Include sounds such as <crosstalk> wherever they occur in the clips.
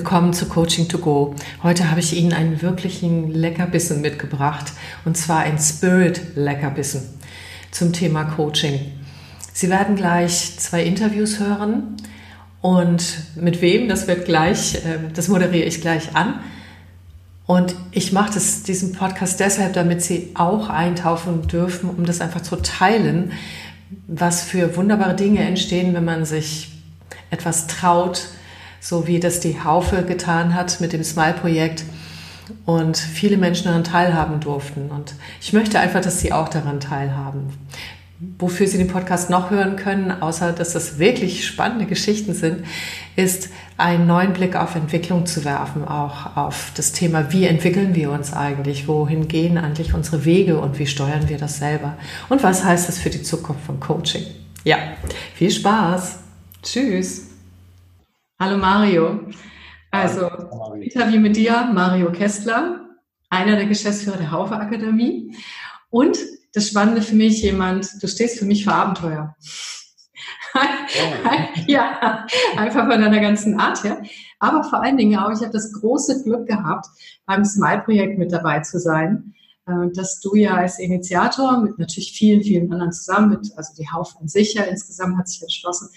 Willkommen zu Coaching to Go. Heute habe ich Ihnen einen wirklichen Leckerbissen mitgebracht und zwar ein Spirit Leckerbissen zum Thema Coaching. Sie werden gleich zwei Interviews hören und mit wem, das wird gleich, äh, das moderiere ich gleich an. Und ich mache das, diesen Podcast deshalb, damit Sie auch eintauchen dürfen, um das einfach zu teilen, was für wunderbare Dinge entstehen, wenn man sich etwas traut, so wie das die Haufe getan hat mit dem Smile-Projekt und viele Menschen daran teilhaben durften. Und ich möchte einfach, dass Sie auch daran teilhaben. Wofür Sie den Podcast noch hören können, außer dass das wirklich spannende Geschichten sind, ist einen neuen Blick auf Entwicklung zu werfen, auch auf das Thema, wie entwickeln wir uns eigentlich, wohin gehen eigentlich unsere Wege und wie steuern wir das selber und was heißt das für die Zukunft von Coaching. Ja, viel Spaß. Tschüss. Hallo Mario. Also, Hallo, Interview mit dir, Mario Kessler, einer der Geschäftsführer der Haufe Akademie. Und das Spannende für mich, jemand, du stehst für mich für Abenteuer. Oh. <laughs> ja, einfach von deiner ganzen Art her. Aber vor allen Dingen auch, ich habe das große Glück gehabt, beim Smile-Projekt mit dabei zu sein, äh, dass du ja als Initiator mit natürlich vielen, vielen anderen zusammen, mit, also die Haufe an sich ja insgesamt hat sich entschlossen,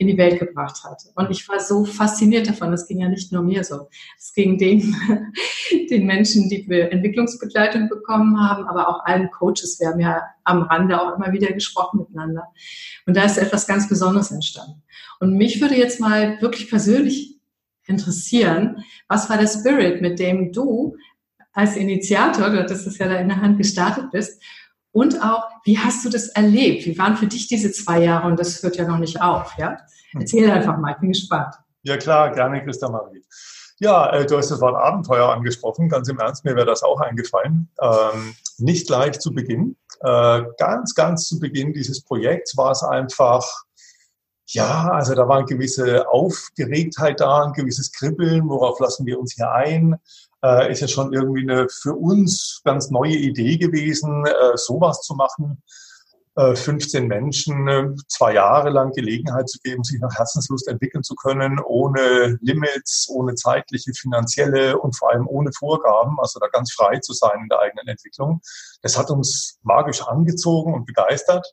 in die Welt gebracht hat. Und ich war so fasziniert davon. Das ging ja nicht nur mir so. Es ging den, <laughs> den Menschen, die wir Entwicklungsbegleitung bekommen haben, aber auch allen Coaches. Wir haben ja am Rande auch immer wieder gesprochen miteinander. Und da ist etwas ganz Besonderes entstanden. Und mich würde jetzt mal wirklich persönlich interessieren, was war der Spirit, mit dem du als Initiator, du hattest es ja da in der Hand gestartet bist, und auch, wie hast du das erlebt? Wie waren für dich diese zwei Jahre? Und das hört ja noch nicht auf, ja? Erzähl einfach mal, ich bin gespannt. Ja klar, gerne, Christa Marie. Ja, äh, du hast das Wort Abenteuer angesprochen. Ganz im Ernst, mir wäre das auch eingefallen. Ähm, nicht gleich zu Beginn. Äh, ganz, ganz zu Beginn dieses Projekts war es einfach, ja, also da war eine gewisse Aufgeregtheit da, ein gewisses Kribbeln, worauf lassen wir uns hier ein? Äh, ist ja schon irgendwie eine für uns ganz neue Idee gewesen, äh, sowas zu machen. 15 äh, Menschen äh, zwei Jahre lang Gelegenheit zu geben, sich nach Herzenslust entwickeln zu können, ohne Limits, ohne zeitliche, finanzielle und vor allem ohne Vorgaben, also da ganz frei zu sein in der eigenen Entwicklung. Das hat uns magisch angezogen und begeistert.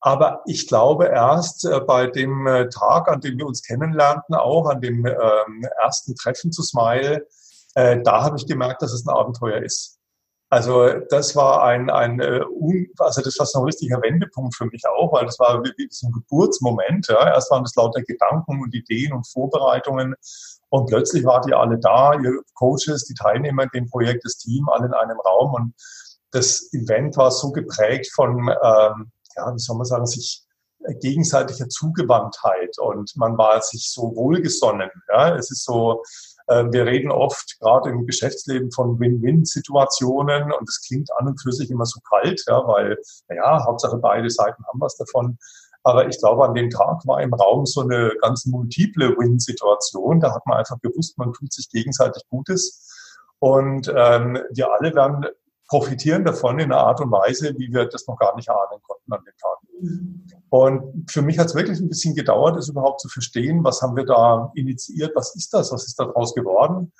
Aber ich glaube erst äh, bei dem Tag, an dem wir uns kennenlernten, auch an dem ähm, ersten Treffen zu Smile, da habe ich gemerkt, dass es ein Abenteuer ist. Also das war ein, ein äh, also das war so ein richtiger Wendepunkt für mich auch, weil das war wie so ein Geburtsmoment. Ja. Erst waren das lauter Gedanken und Ideen und Vorbereitungen und plötzlich waren die alle da, ihr Coaches, die Teilnehmer in dem Projekt, das Team, alle in einem Raum und das Event war so geprägt von, ähm, ja, wie soll man sagen, sich gegenseitiger Zugewandtheit und man war sich so wohlgesonnen. Ja. Es ist so, wir reden oft gerade im Geschäftsleben von Win-Win-Situationen und das klingt an und für sich immer so kalt, ja, weil, naja, Hauptsache beide Seiten haben was davon. Aber ich glaube, an dem Tag war im Raum so eine ganz multiple Win-Situation. Da hat man einfach gewusst, man tut sich gegenseitig Gutes. Und ähm, wir alle werden profitieren davon in einer Art und Weise, wie wir das noch gar nicht ahnen konnten an dem Tag. Und für mich hat es wirklich ein bisschen gedauert, das überhaupt zu verstehen, was haben wir da initiiert, was ist das, was ist daraus geworden.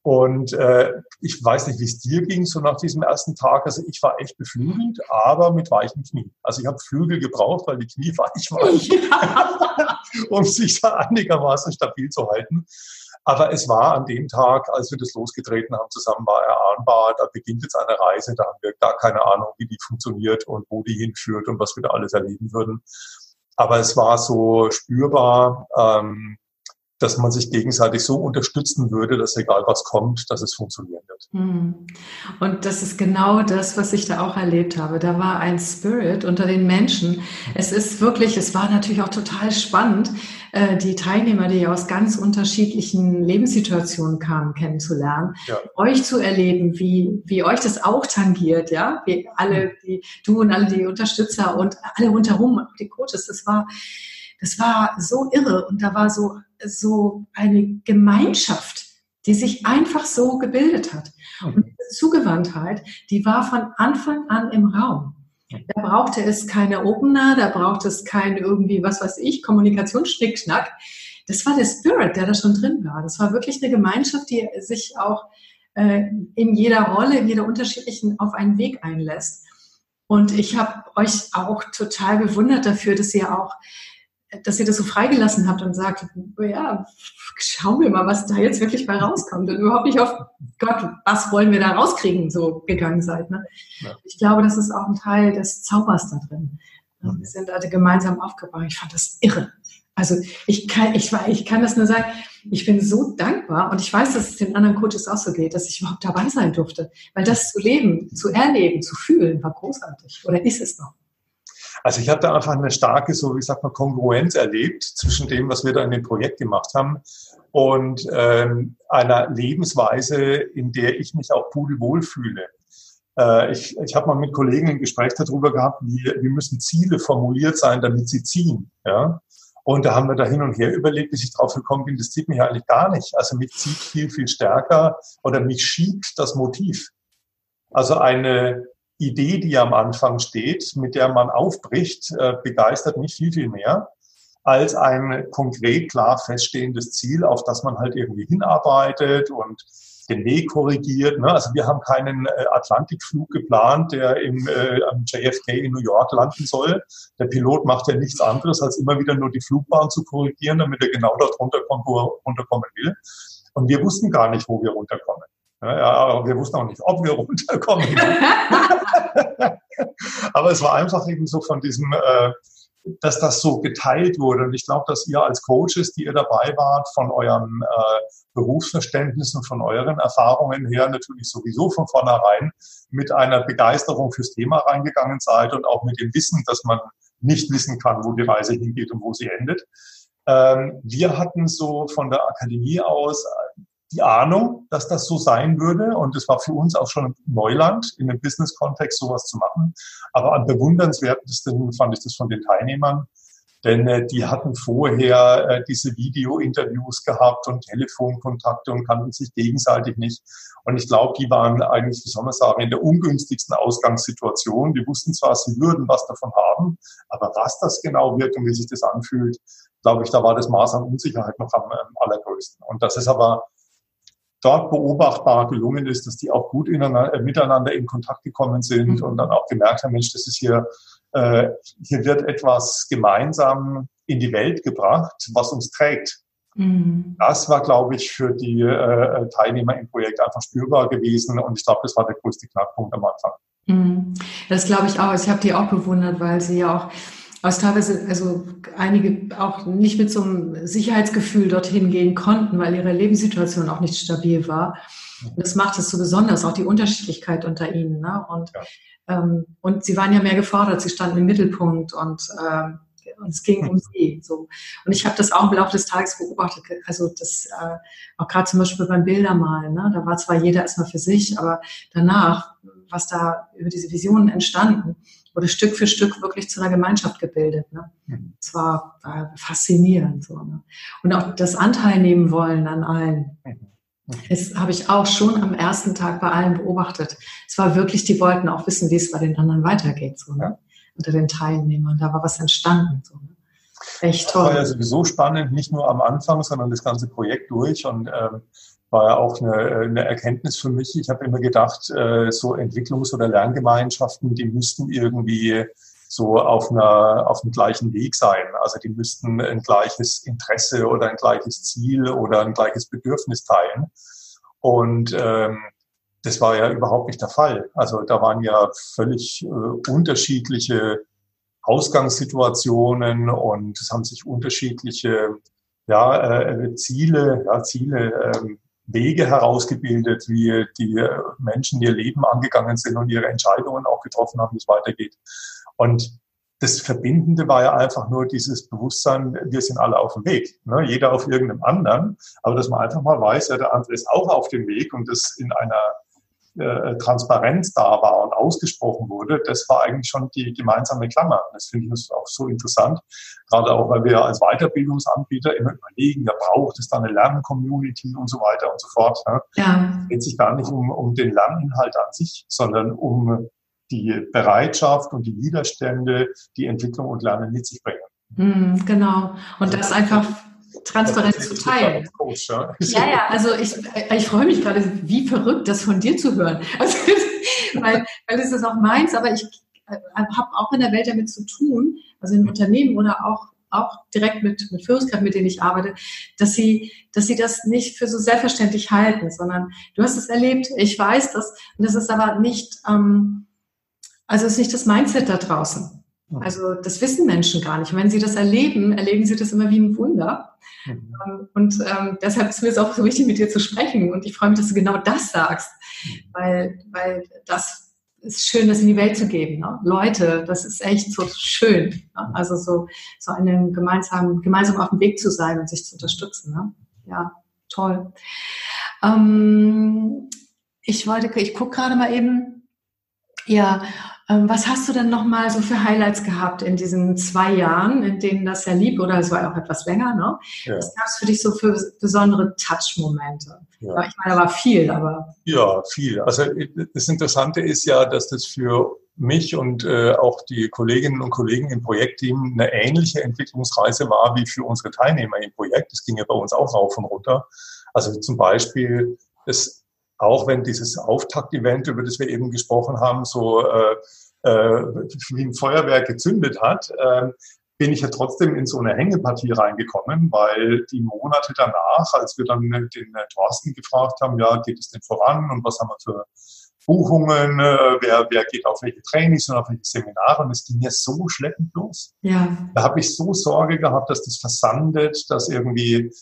Und äh, ich weiß nicht, wie es dir ging, so nach diesem ersten Tag. Also ich war echt beflügelt, aber mit weichen Knien. Also ich habe Flügel gebraucht, weil die Knie weich waren, <laughs> ja. <laughs> um sich da einigermaßen stabil zu halten. Aber es war an dem Tag, als wir das losgetreten haben, zusammen war erahnbar, da beginnt jetzt eine Reise, da haben wir gar keine Ahnung, wie die funktioniert und wo die hinführt und was wir da alles erleben würden. Aber es war so spürbar, ähm, dass man sich gegenseitig so unterstützen würde, dass egal was kommt, dass es funktionieren wird. Hm. Und das ist genau das, was ich da auch erlebt habe. Da war ein Spirit unter den Menschen. Es ist wirklich, es war natürlich auch total spannend, äh, die Teilnehmer, die aus ganz unterschiedlichen Lebenssituationen kamen, kennenzulernen, ja. euch zu erleben, wie, wie euch das auch tangiert, ja, wie alle, die, du und alle die Unterstützer und alle rundherum, die Coaches, das war, das war so irre und da war so, so eine Gemeinschaft, die sich einfach so gebildet hat. Hm. Und diese Zugewandtheit, die war von Anfang an im Raum. Da brauchte es keine Opener, da brauchte es kein irgendwie, was weiß ich, Kommunikationsschnickschnack. das war der Spirit, der da schon drin war. Das war wirklich eine Gemeinschaft, die sich auch äh, in jeder Rolle, in jeder unterschiedlichen auf einen Weg einlässt. Und ich habe euch auch total bewundert dafür, dass ihr auch dass ihr das so freigelassen habt und sagt, ja, schauen wir mal, was da jetzt wirklich bei rauskommt und überhaupt nicht auf Gott, was wollen wir da rauskriegen, so gegangen seid. Ne? Ja. Ich glaube, das ist auch ein Teil des Zaubers da drin. Mhm. Wir sind alle gemeinsam aufgebaut. Ich fand das irre. Also ich kann, ich, ich kann das nur sagen, ich bin so dankbar und ich weiß, dass es den anderen Coaches auch so geht, dass ich überhaupt dabei sein durfte. Weil das zu leben, zu erleben, zu fühlen, war großartig. Oder ist es noch? Also ich habe da einfach eine starke, so wie sagt man, Kongruenz erlebt zwischen dem, was wir da in dem Projekt gemacht haben und ähm, einer Lebensweise, in der ich mich auch pudelwohl fühle. Äh, ich ich habe mal mit Kollegen ein Gespräch darüber gehabt, wie, wie müssen Ziele formuliert sein, damit sie ziehen. Ja? Und da haben wir da hin und her überlegt, bis ich drauf gekommen bin, das zieht mich eigentlich gar nicht. Also mich zieht viel, viel stärker oder mich schiebt das Motiv. Also eine, Idee, die am Anfang steht, mit der man aufbricht, äh, begeistert mich viel, viel mehr als ein konkret klar feststehendes Ziel, auf das man halt irgendwie hinarbeitet und den Weg korrigiert. Ne? Also wir haben keinen äh, Atlantikflug geplant, der im, äh, am JFK in New York landen soll. Der Pilot macht ja nichts anderes, als immer wieder nur die Flugbahn zu korrigieren, damit er genau dort runterkommt, wo er runterkommen will. Und wir wussten gar nicht, wo wir runterkommen. Ja, aber wir wussten auch nicht, ob wir <laughs> runterkommen. <laughs> aber es war einfach eben so von diesem, äh, dass das so geteilt wurde. Und ich glaube, dass ihr als Coaches, die ihr dabei wart, von eurem äh, Berufsverständnis und von euren Erfahrungen her natürlich sowieso von vornherein mit einer Begeisterung fürs Thema reingegangen seid und auch mit dem Wissen, dass man nicht wissen kann, wo die Reise hingeht und wo sie endet. Ähm, wir hatten so von der Akademie aus die Ahnung, dass das so sein würde. Und es war für uns auch schon Neuland, in einem Business-Kontext sowas zu machen. Aber am bewundernswertesten fand ich das von den Teilnehmern. Denn äh, die hatten vorher äh, diese Video-Interviews gehabt und Telefonkontakte und kannten sich gegenseitig nicht. Und ich glaube, die waren eigentlich, wie soll man sagen, in der ungünstigsten Ausgangssituation. Die wussten zwar, sie würden was davon haben, aber was das genau wird und wie sich das anfühlt, glaube ich, da war das Maß an Unsicherheit noch am, am allergrößten. Und das ist aber dort beobachtbar gelungen ist, dass die auch gut äh, miteinander in Kontakt gekommen sind mhm. und dann auch gemerkt haben, Mensch, das ist hier, äh, hier wird etwas gemeinsam in die Welt gebracht, was uns trägt. Mhm. Das war, glaube ich, für die äh, Teilnehmer im Projekt einfach spürbar gewesen und ich glaube, das war der größte Knackpunkt am Anfang. Mhm. Das glaube ich auch. Ich habe die auch bewundert, weil sie ja auch was teilweise, also einige auch nicht mit so einem Sicherheitsgefühl dorthin gehen konnten, weil ihre Lebenssituation auch nicht stabil war. Und das macht es so besonders, auch die Unterschiedlichkeit unter ihnen. Ne? Und, ja. ähm, und sie waren ja mehr gefordert, sie standen im Mittelpunkt und, ähm, und es ging um sie. So. Und ich habe das auch im Laufe des Tages beobachtet, also das äh, auch gerade zum Beispiel beim Bildermalen, ne? da war zwar jeder erstmal für sich, aber danach, was da über diese Visionen entstanden, wurde Stück für Stück wirklich zu einer Gemeinschaft gebildet. Ne? Mhm. Es war äh, faszinierend. So, ne? Und auch das Anteil nehmen wollen an allen. Mhm. Das habe ich auch schon am ersten Tag bei allen beobachtet. Es war wirklich, die wollten auch wissen, wie es bei den anderen weitergeht, so, ne? unter den Teilnehmern. Da war was entstanden. So, ne? Echt toll. Das war ja sowieso spannend, nicht nur am Anfang, sondern das ganze Projekt durch. Und ähm, war ja auch eine, eine Erkenntnis für mich. Ich habe immer gedacht, äh, so Entwicklungs- oder Lerngemeinschaften, die müssten irgendwie so auf einer auf dem gleichen Weg sein. Also die müssten ein gleiches Interesse oder ein gleiches Ziel oder ein gleiches Bedürfnis teilen. Und ähm, das war ja überhaupt nicht der Fall. Also da waren ja völlig äh, unterschiedliche Ausgangssituationen und es haben sich unterschiedliche ja, äh, Ziele, ja, Ziele ähm, Wege herausgebildet, wie die Menschen ihr Leben angegangen sind und ihre Entscheidungen auch getroffen haben, wie es weitergeht. Und das Verbindende war ja einfach nur dieses Bewusstsein, wir sind alle auf dem Weg. Ne? Jeder auf irgendeinem anderen. Aber dass man einfach mal weiß, ja, der andere ist auch auf dem Weg und das in einer äh, Transparenz da war und ausgesprochen wurde, das war eigentlich schon die gemeinsame Klammer. Das finde ich auch so interessant, gerade auch, weil wir als Weiterbildungsanbieter immer überlegen, ja, braucht es da eine Lerncommunity und so weiter und so fort. Ne? Ja. Es geht sich gar nicht um, um den Lerninhalt an sich, sondern um die Bereitschaft und die Widerstände, die Entwicklung und Lernen mit sich bringen. Mhm, genau. Und das einfach transparent zu teilen. Coach, ja? ja, ja, also ich, ich freue mich gerade, wie verrückt das von dir zu hören. <laughs> Also, weil, weil es ist auch meins, aber ich äh, habe auch in der Welt damit zu tun, also in Unternehmen oder auch auch direkt mit, mit Führungskräften, mit denen ich arbeite, dass sie, dass sie das nicht für so selbstverständlich halten, sondern du hast es erlebt, ich weiß das, und das ist aber nicht, ähm, also es ist nicht das Mindset da draußen. Also das wissen Menschen gar nicht. Und wenn sie das erleben, erleben sie das immer wie ein Wunder. Mhm. Ähm, und ähm, deshalb ist mir es auch so wichtig, mit dir zu sprechen. Und ich freue mich, dass du genau das sagst, mhm. weil, weil das ist schön, das in die Welt zu geben. Ne? Leute, das ist echt so schön. Ne? Also so, so einen gemeinsamen, gemeinsam auf dem Weg zu sein und sich zu unterstützen. Ne? Ja, toll. Ähm, ich wollte, ich gucke gerade mal eben, ja, ähm, was hast du denn nochmal so für Highlights gehabt in diesen zwei Jahren, in denen das ja lieb, oder es war ja auch etwas länger, ne? Ja. Was gab es für dich so für besondere Touch-Momente? Ja. Ich meine, da war viel, aber. Ja, viel. Also das Interessante ist ja, dass das für mich und äh, auch die Kolleginnen und Kollegen im Projektteam eine ähnliche Entwicklungsreise war wie für unsere Teilnehmer im Projekt. Das ging ja bei uns auch rauf und runter. Also zum Beispiel das auch wenn dieses Auftakt-Event, über das wir eben gesprochen haben, so äh, äh, wie ein Feuerwerk gezündet hat, äh, bin ich ja trotzdem in so eine Hängepartie reingekommen, weil die Monate danach, als wir dann den Thorsten gefragt haben, ja, geht es denn voran und was haben wir für Buchungen, äh, wer, wer geht auf welche Trainings und auf welche Seminare und es ging ja so schleppend los. Ja. Da habe ich so Sorge gehabt, dass das versandet, dass irgendwie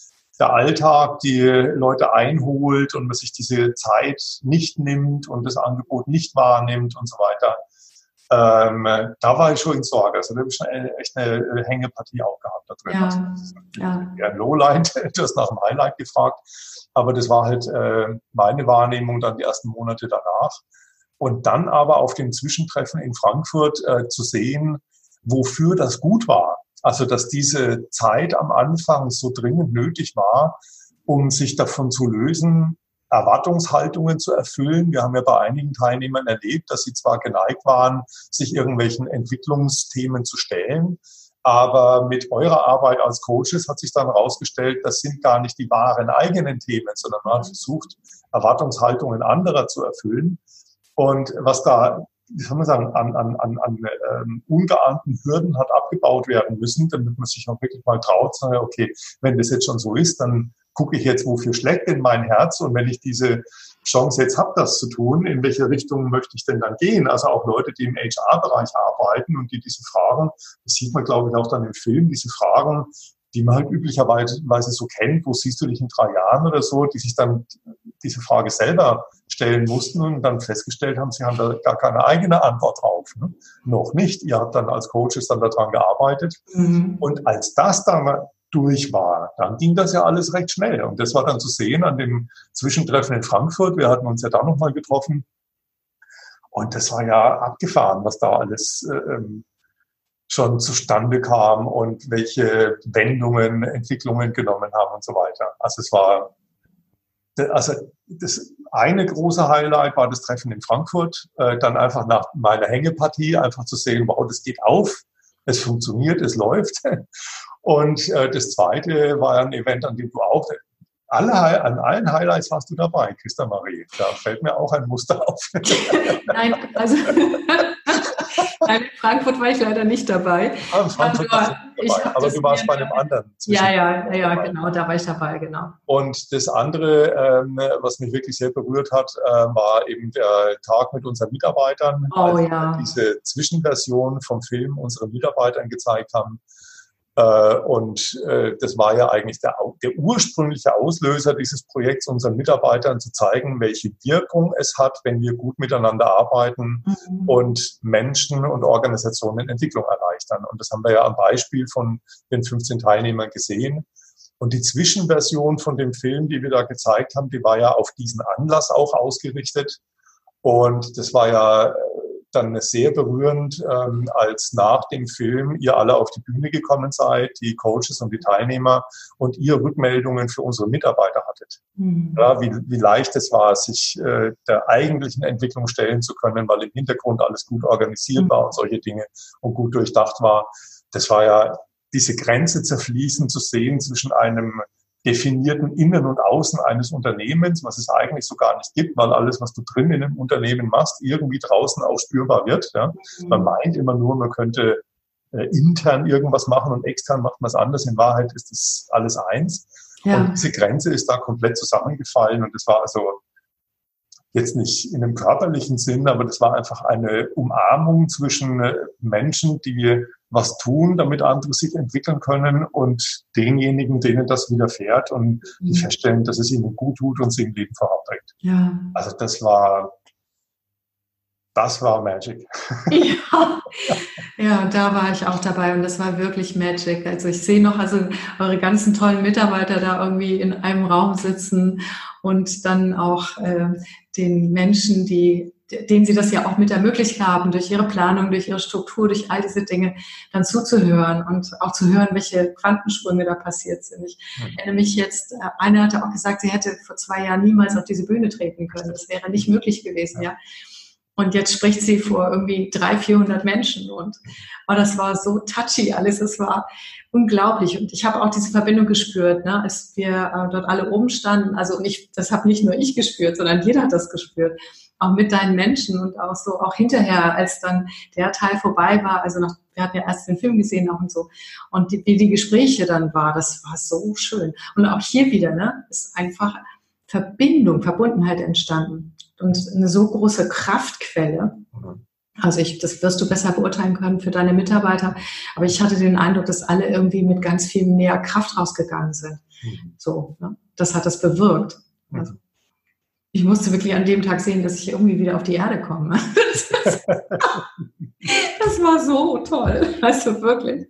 der Alltag die Leute einholt und man sich diese Zeit nicht nimmt und das Angebot nicht wahrnimmt und so weiter. Ähm, da war ich schon in Sorge. Also da habe ich schon echt eine Hängepartie auch gehabt da drin. Ja, also ja. ja. ein Lowlight, <laughs> hast nach dem Highlight gefragt, aber das war halt äh, meine Wahrnehmung dann die ersten Monate danach. Und dann aber auf dem Zwischentreffen in Frankfurt äh, zu sehen, wofür das gut war. Also, dass diese Zeit am Anfang so dringend nötig war, um sich davon zu lösen, Erwartungshaltungen zu erfüllen. Wir haben ja bei einigen Teilnehmern erlebt, dass sie zwar geneigt waren, sich irgendwelchen Entwicklungsthemen zu stellen, aber mit eurer Arbeit als Coaches hat sich dann herausgestellt, das sind gar nicht die wahren eigenen Themen, sondern man hat versucht, Erwartungshaltungen anderer zu erfüllen. Und was da wie soll man sagen, an, an, an, an ähm, ungeahnten Hürden hat abgebaut werden müssen, damit man sich auch wirklich mal traut, sagen, okay, wenn das jetzt schon so ist, dann gucke ich jetzt, wofür schlägt denn mein Herz und wenn ich diese Chance jetzt habe, das zu tun, in welche Richtung möchte ich denn dann gehen? Also auch Leute, die im HR-Bereich arbeiten und die diese Fragen, das sieht man, glaube ich, auch dann im Film, diese Fragen, die man halt üblicherweise so kennt, wo siehst du dich in drei Jahren oder so, die sich dann diese Frage selber stellen mussten und dann festgestellt haben, sie haben da gar keine eigene Antwort drauf. Ne? Noch nicht. Ihr habt dann als Coaches dann daran gearbeitet. Mhm. Und als das dann durch war, dann ging das ja alles recht schnell. Und das war dann zu sehen an dem Zwischentreffen in Frankfurt. Wir hatten uns ja da nochmal getroffen. Und das war ja abgefahren, was da alles äh, ähm, schon zustande kam und welche Wendungen Entwicklungen genommen haben und so weiter. Also es war, also das eine große Highlight war das Treffen in Frankfurt, äh, dann einfach nach meiner Hängepartie einfach zu sehen, wow, das geht auf, es funktioniert, es läuft. <laughs> Und äh, das zweite war ein Event, an dem du auch alle, an allen Highlights warst du dabei, Christa Marie. Da fällt mir auch ein Muster auf. <laughs> Nein, also <laughs> Nein, in Frankfurt war ich leider nicht dabei. Ah, in Frankfurt aber, warst du dabei, aber du warst bei einem anderen. Ja, ja, ja, genau, da war ich dabei, genau. Und das andere, ähm, was mich wirklich sehr berührt hat, äh, war eben der Tag mit unseren Mitarbeitern. Oh, also ja. Diese Zwischenversion vom Film unseren Mitarbeitern gezeigt haben. Äh, und äh, das war ja eigentlich der, der ursprüngliche Auslöser dieses Projekts, unseren Mitarbeitern zu zeigen, welche Wirkung es hat, wenn wir gut miteinander arbeiten mhm. und Menschen und Organisationen Entwicklung erleichtern. Und das haben wir ja am Beispiel von den 15 Teilnehmern gesehen. Und die Zwischenversion von dem Film, die wir da gezeigt haben, die war ja auf diesen Anlass auch ausgerichtet. Und das war ja dann sehr berührend, ähm, als nach dem Film ihr alle auf die Bühne gekommen seid, die Coaches und die Teilnehmer, und ihr Rückmeldungen für unsere Mitarbeiter hattet. Mhm. Ja, wie, wie leicht es war, sich äh, der eigentlichen Entwicklung stellen zu können, weil im Hintergrund alles gut organisiert mhm. war und solche Dinge und gut durchdacht war. Das war ja diese Grenze zerfließen zu sehen zwischen einem definierten Innen und Außen eines Unternehmens, was es eigentlich so gar nicht gibt, weil alles, was du drin in einem Unternehmen machst, irgendwie draußen auch spürbar wird. Ja. Mhm. Man meint immer nur, man könnte äh, intern irgendwas machen und extern macht man es anders. In Wahrheit ist das alles eins. Ja. Und diese Grenze ist da komplett zusammengefallen und das war also jetzt nicht in einem körperlichen Sinn, aber das war einfach eine Umarmung zwischen äh, Menschen, die was tun, damit andere sich entwickeln können und denjenigen, denen das widerfährt und die mhm. feststellen, dass es ihnen gut tut und sie im Leben voranbringt. Ja. Also das war, das war Magic. <laughs> <laughs> Ja. ja, da war ich auch dabei und das war wirklich Magic. Also ich sehe noch also eure ganzen tollen Mitarbeiter da irgendwie in einem Raum sitzen und dann auch äh, den Menschen, die denen sie das ja auch mit ermöglicht haben, durch ihre Planung, durch ihre Struktur, durch all diese Dinge, dann zuzuhören und auch zu hören, welche Quantensprünge da passiert sind. Ich erinnere mich jetzt, äh, einer hatte auch gesagt, sie hätte vor zwei Jahren niemals auf diese Bühne treten können. Das wäre nicht möglich gewesen, ja. Und jetzt spricht sie vor irgendwie 300, 400 Menschen und oh, das war so touchy alles. Es war unglaublich. Und ich habe auch diese Verbindung gespürt, ne, als wir äh, dort alle oben standen. Also und ich, das habe nicht nur ich gespürt, sondern jeder hat das gespürt auch mit deinen Menschen und auch so, auch hinterher, als dann der Teil vorbei war, also noch, wir hatten ja erst den Film gesehen auch und so, und die, wie die Gespräche dann war, das war so schön. Und auch hier wieder, ne, ist einfach Verbindung, Verbundenheit entstanden und eine so große Kraftquelle. Also ich, das wirst du besser beurteilen können für deine Mitarbeiter. Aber ich hatte den Eindruck, dass alle irgendwie mit ganz viel mehr Kraft rausgegangen sind. Mhm. So, ne? das hat das bewirkt. Also, ich musste wirklich an dem Tag sehen, dass ich irgendwie wieder auf die Erde komme. <laughs> Das, war so toll. Also wirklich.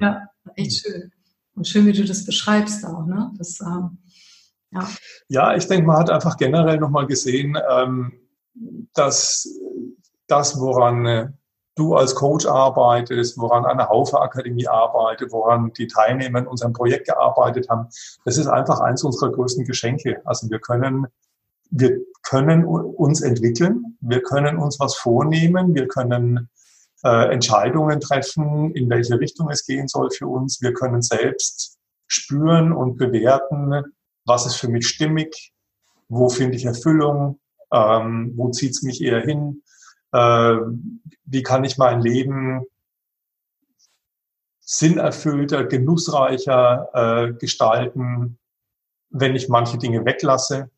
Ja, echt schön. Und schön, wie du das beschreibst auch, ne? Das, ähm, ja. ja, ich denke, man hat einfach generell nochmal gesehen, ähm, dass das, woran äh, du als Coach arbeitest, woran eine Haufe Akademie arbeitet, woran die Teilnehmer in unserem Projekt gearbeitet haben, das ist einfach eins unserer größten Geschenke. Also wir können wir können uns entwickeln, wir können uns was vornehmen, wir können äh, Entscheidungen treffen, in welche Richtung es gehen soll für uns. Wir können selbst spüren und bewerten, was ist für mich stimmig, wo finde ich Erfüllung, ähm, wo zieht es mich eher hin, äh, wie kann ich mein Leben sinnerfüllter, genussreicher äh, gestalten, wenn ich manche Dinge weglasse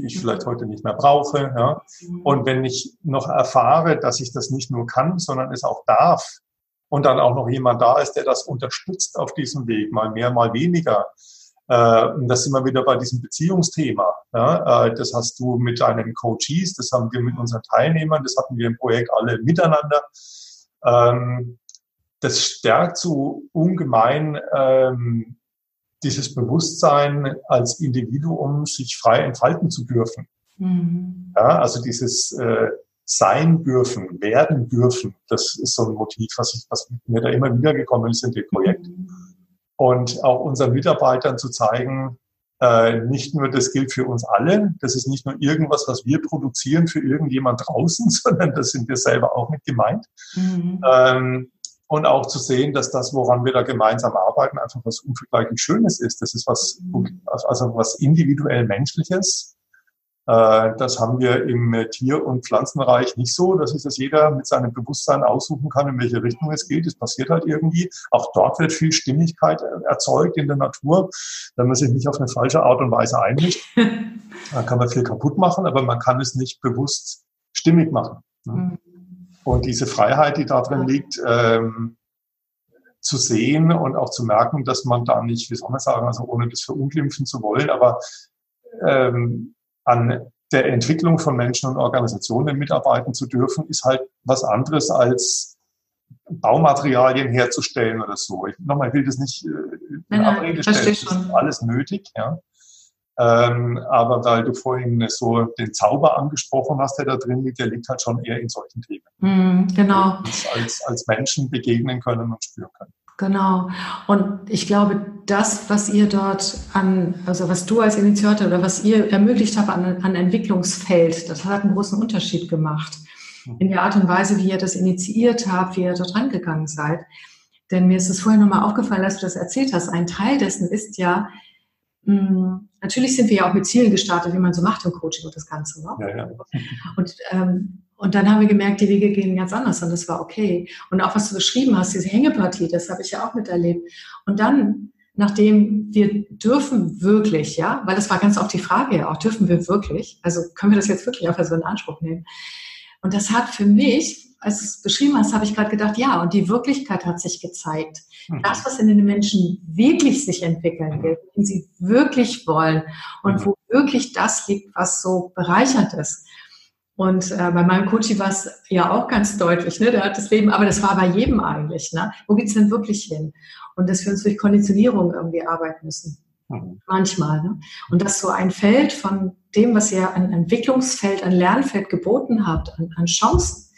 die ich vielleicht heute nicht mehr brauche. Ja. Und wenn ich noch erfahre, dass ich das nicht nur kann, sondern es auch darf, und dann auch noch jemand da ist, der das unterstützt auf diesem Weg, mal mehr, mal weniger. Äh, und das sind wir wieder bei diesem Beziehungsthema. Äh, das hast du mit deinen Coaches, das haben wir mit unseren Teilnehmern, das hatten wir im Projekt alle miteinander. Ähm, das stärkt so ungemein ähm, dieses Bewusstsein als Individuum sich frei entfalten zu dürfen. Mhm. Ja, also dieses äh, sein dürfen, werden dürfen, das ist so ein Motiv, was, ich, was mir da immer wieder gekommen ist in dem Projekt. Mhm. Und auch unseren Mitarbeitern zu zeigen, äh, nicht nur das gilt für uns alle, das ist nicht nur irgendwas, was wir produzieren für irgendjemand draußen, <laughs> sondern das sind wir selber auch mit gemeint. Mhm. Ähm, und auch zu sehen, dass das, woran wir da gemeinsam arbeiten, einfach was unvergleichlich Schönes ist. Das ist was, also was individuell Menschliches. Äh, das haben wir im Tier- und Pflanzenreich nicht so, dass sich das jeder mit seinem Bewusstsein aussuchen kann, in welche Richtung es geht. Es passiert halt irgendwie. Auch dort wird viel Stimmigkeit erzeugt in der Natur, wenn man sich nicht auf eine falsche Art und Weise einmischt. <laughs> Dann kann man viel kaputt machen, aber man kann es nicht bewusst stimmig machen. Mhm. Und diese Freiheit, die da drin liegt, ähm, zu sehen und auch zu merken, dass man da nicht, wie soll man sagen, also ohne das verunglimpfen zu wollen, aber ähm, an der Entwicklung von Menschen und Organisationen mitarbeiten zu dürfen, ist halt was anderes als Baumaterialien herzustellen oder so. Ich, nochmal, ich will das nicht äh, in Abrede stellen. Das ist alles nötig, ja. Ähm, aber weil du vorhin so den Zauber angesprochen hast, der da drin liegt, der liegt halt schon eher in solchen Themen. Mm, genau. Als, als Menschen begegnen können und spüren können. Genau. Und ich glaube, das, was ihr dort an, also was du als Initiator oder was ihr ermöglicht habt an, an Entwicklungsfeld, das hat einen großen Unterschied gemacht. Mhm. In der Art und Weise, wie ihr das initiiert habt, wie ihr dort rangegangen seid. Denn mir ist es vorhin nochmal aufgefallen, dass du das erzählt hast. Ein Teil dessen ist ja, mh, hm, natürlich sind wir ja auch mit Zielen gestartet, wie man so macht im Coaching und das Ganze. Ne? Ja, ja. Und, ähm, und dann haben wir gemerkt, die Wege gehen ganz anders und das war okay. Und auch was du beschrieben hast, diese Hängepartie, das habe ich ja auch miterlebt. Und dann, nachdem wir dürfen wirklich, ja, weil das war ganz oft die Frage ja auch, dürfen wir wirklich? Also können wir das jetzt wirklich auch als so in Anspruch nehmen? Und das hat für mich als du es beschrieben hast, habe ich gerade gedacht, ja, und die Wirklichkeit hat sich gezeigt. Mhm. Das, was in den Menschen wirklich sich entwickeln will, wenn sie wirklich wollen und mhm. wo wirklich das liegt, was so bereichernd ist. Und äh, bei meinem Coach war es ja auch ganz deutlich, ne? der hat das Leben, aber das war bei jedem eigentlich. Ne? Wo geht's denn wirklich hin? Und dass wir uns durch Konditionierung irgendwie arbeiten müssen. Mhm. Manchmal. Ne? Und dass so ein Feld von dem, was ihr an Entwicklungsfeld, an Lernfeld geboten habt, an, an Chancen,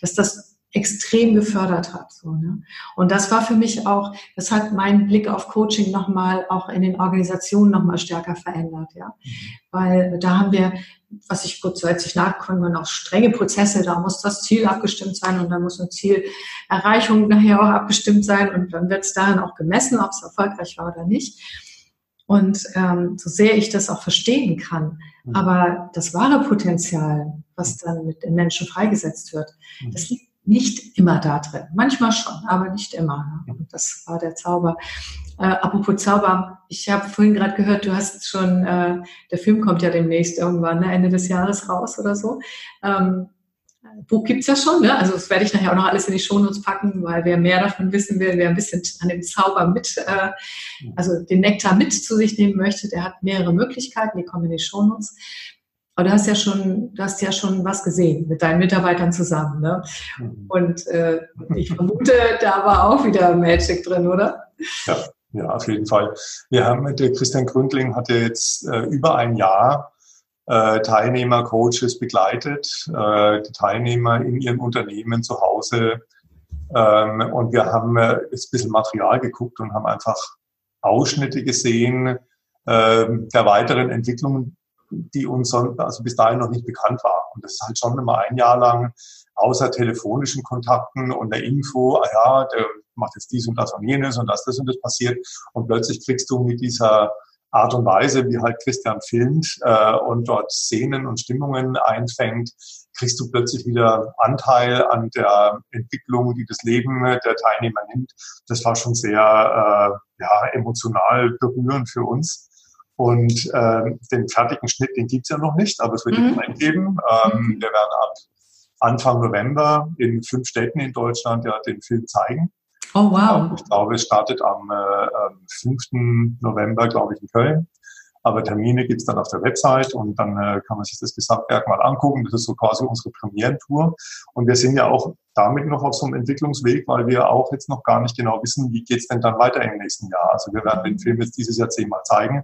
dass das extrem gefördert hat. So, ne? Und das war für mich auch, das hat meinen Blick auf Coaching nochmal auch in den Organisationen nochmal stärker verändert, ja. Mhm. Weil da haben wir, was ich kurz als ich nachgekommen bin, auch strenge Prozesse, da muss das Ziel abgestimmt sein und dann muss eine Zielerreichung nachher auch abgestimmt sein und dann wird es darin auch gemessen, ob es erfolgreich war oder nicht. Und ähm, so sehr ich das auch verstehen kann, mhm. aber das wahre Potenzial, was dann mit den Menschen freigesetzt wird, mhm. das liegt nicht immer da drin. Manchmal schon, aber nicht immer. Ne? Und das war der Zauber. Äh, apropos Zauber, ich habe vorhin gerade gehört, du hast schon, äh, der Film kommt ja demnächst irgendwann, ne, Ende des Jahres raus oder so. Ähm, Buch gibt's ja schon, ne? also das werde ich nachher auch noch alles in die Shownotes packen, weil wer mehr davon wissen will, wer ein bisschen an dem Zauber mit, äh, also den Nektar mit zu sich nehmen möchte, der hat mehrere Möglichkeiten, die kommen in die Shownotes. Aber du hast ja schon, du hast ja schon was gesehen mit deinen Mitarbeitern zusammen, ne? Mhm. Und äh, ich vermute, da war auch wieder Magic drin, oder? Ja, ja, auf jeden Fall. Wir haben, der Christian Gründling hatte jetzt äh, über ein Jahr äh, Teilnehmer, Coaches begleitet, äh, die Teilnehmer in ihren Unternehmen zu Hause. Ähm, und wir haben äh, jetzt ein bisschen Material geguckt und haben einfach Ausschnitte gesehen äh, der weiteren Entwicklungen, die uns also bis dahin noch nicht bekannt war. Und das ist halt schon immer ein Jahr lang außer telefonischen Kontakten und der Info, ah ja, der macht jetzt dies und das und jenes und das, das und das passiert. Und plötzlich kriegst du mit dieser Art und Weise, wie halt Christian filmt äh, und dort Szenen und Stimmungen einfängt, kriegst du plötzlich wieder Anteil an der Entwicklung, die das Leben der Teilnehmer nimmt. Das war schon sehr äh, ja, emotional berührend für uns. Und äh, den fertigen Schnitt, den gibt's ja noch nicht, aber es wird mhm. einen geben. Ähm, mhm. wir werden ab Anfang November in fünf Städten in Deutschland ja den Film zeigen. Oh, wow. Ich glaube, es startet am äh, 5. November, glaube ich, in Köln. Aber Termine gibt's dann auf der Website und dann äh, kann man sich das Gesamtwerk mal angucken. Das ist so quasi unsere Premierentour. Und wir sind ja auch damit noch auf so einem Entwicklungsweg, weil wir auch jetzt noch gar nicht genau wissen, wie geht's denn dann weiter im nächsten Jahr. Also wir werden den Film jetzt dieses Jahr zehnmal zeigen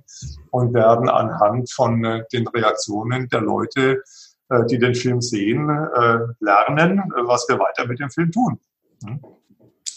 und werden anhand von äh, den Reaktionen der Leute, äh, die den Film sehen, äh, lernen, was wir weiter mit dem Film tun. Hm?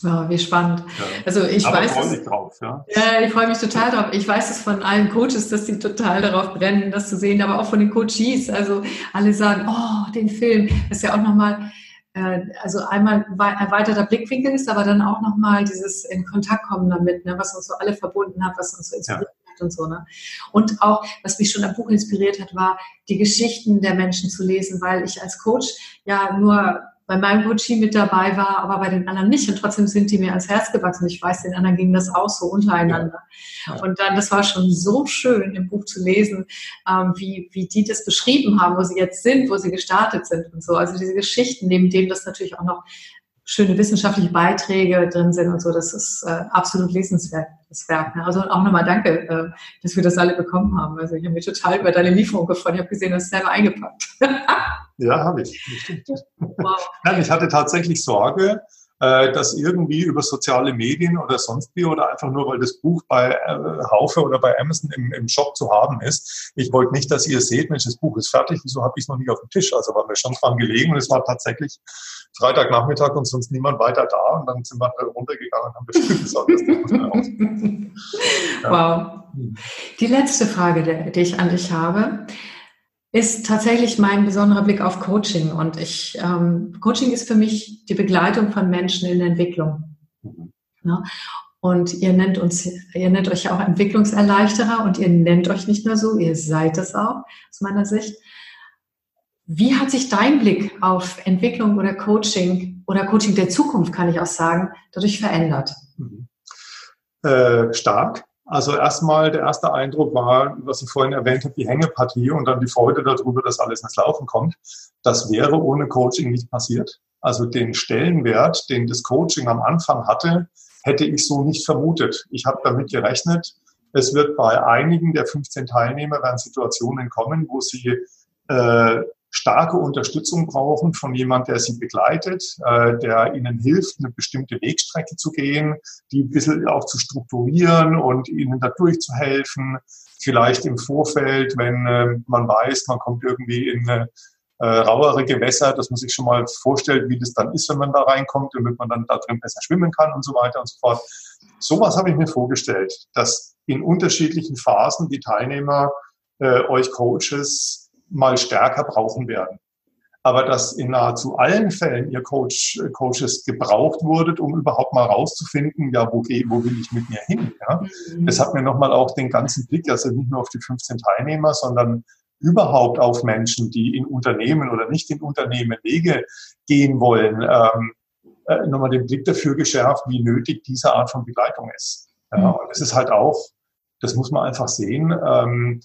Wow, wie spannend. Ja. Also ich Aber weiß, freue mich drauf, ja. ja, ich freue mich total drauf. Ich weiß es von allen Coaches, dass sie total darauf brennen, das zu sehen, aber auch von den Coaches. Also alle sagen, oh, den Film, das ist ja auch nochmal, äh, also einmal erweiterter Blickwinkel ist, aber dann auch nochmal dieses in Kontakt kommen damit, ne, was uns so alle verbunden hat, was uns so inspiriert ja. hat und so. Ne? Und auch, was mich schon am Buch inspiriert hat, war die Geschichten der Menschen zu lesen, weil ich als Coach ja nur bei meinem Coachie mit dabei war, aber bei den anderen nicht. Und trotzdem sind die mir ans Herz gewachsen. Ich weiß, den anderen ging das auch so untereinander. Ja. Ja. Und dann, das war schon so schön im Buch zu lesen, ähm, wie, wie die das beschrieben haben, wo sie jetzt sind, wo sie gestartet sind und so. Also diese Geschichten, neben dem das natürlich auch noch schöne wissenschaftliche Beiträge drin sind und so. Das ist äh, absolut lesenswert, das Werk. Ne? Also auch nochmal danke, äh, dass wir das alle bekommen haben. Also ich habe mich total über deine Lieferung gefreut. Ich habe gesehen, du hast selber eingepackt. ja, habe ich. <laughs> Wow. Nein, ich hatte tatsächlich Sorge, äh, dass irgendwie über soziale Medien oder sonst wie oder einfach nur, weil das Buch bei äh, Haufe oder bei Amazon im, im Shop zu haben ist. Ich wollte nicht, dass ihr seht, Mensch, das Buch ist fertig, wieso habe ich es noch nicht auf dem Tisch? Also war mir schon dran gelegen und es war tatsächlich Freitagnachmittag und sonst niemand weiter da und dann sind wir runtergegangen und haben bestimmt gesagt, das muss man <laughs> ja. Wow. Die letzte Frage, die ich an dich habe, ist tatsächlich mein besonderer Blick auf Coaching. Und ich, ähm, Coaching ist für mich die Begleitung von Menschen in der Entwicklung. Mhm. Ne? Und ihr nennt uns, ihr nennt euch ja auch Entwicklungserleichterer und ihr nennt euch nicht nur so, ihr seid es auch, aus meiner Sicht. Wie hat sich dein Blick auf Entwicklung oder Coaching oder Coaching der Zukunft, kann ich auch sagen, dadurch verändert? Mhm. Äh, stark. Also erstmal der erste Eindruck war, was ich vorhin erwähnt habe, die Hängepartie und dann die Freude darüber, dass alles ins Laufen kommt. Das wäre ohne Coaching nicht passiert. Also den Stellenwert, den das Coaching am Anfang hatte, hätte ich so nicht vermutet. Ich habe damit gerechnet, es wird bei einigen der 15 Teilnehmer werden Situationen kommen, wo sie äh, starke Unterstützung brauchen von jemand, der sie begleitet, äh, der ihnen hilft, eine bestimmte Wegstrecke zu gehen, die ein bisschen auch zu strukturieren und ihnen dadurch zu helfen. Vielleicht im Vorfeld, wenn äh, man weiß, man kommt irgendwie in äh, rauere Gewässer, dass man sich schon mal vorstellt, wie das dann ist, wenn man da reinkommt, damit man dann da drin besser schwimmen kann und so weiter und so fort. Sowas habe ich mir vorgestellt, dass in unterschiedlichen Phasen die Teilnehmer äh, euch Coaches mal stärker brauchen werden. Aber dass in nahezu allen Fällen ihr Coach, Coaches gebraucht wurdet, um überhaupt mal rauszufinden, ja, wo, wo will ich mit mir hin? Ja? Mhm. Das hat mir nochmal auch den ganzen Blick, also nicht nur auf die 15 Teilnehmer, sondern überhaupt auf Menschen, die in Unternehmen oder nicht in Unternehmen Wege gehen wollen, ähm, äh, nochmal den Blick dafür geschärft, wie nötig diese Art von Begleitung ist. Ja, mhm. und es ist halt auch, das muss man einfach sehen, ähm,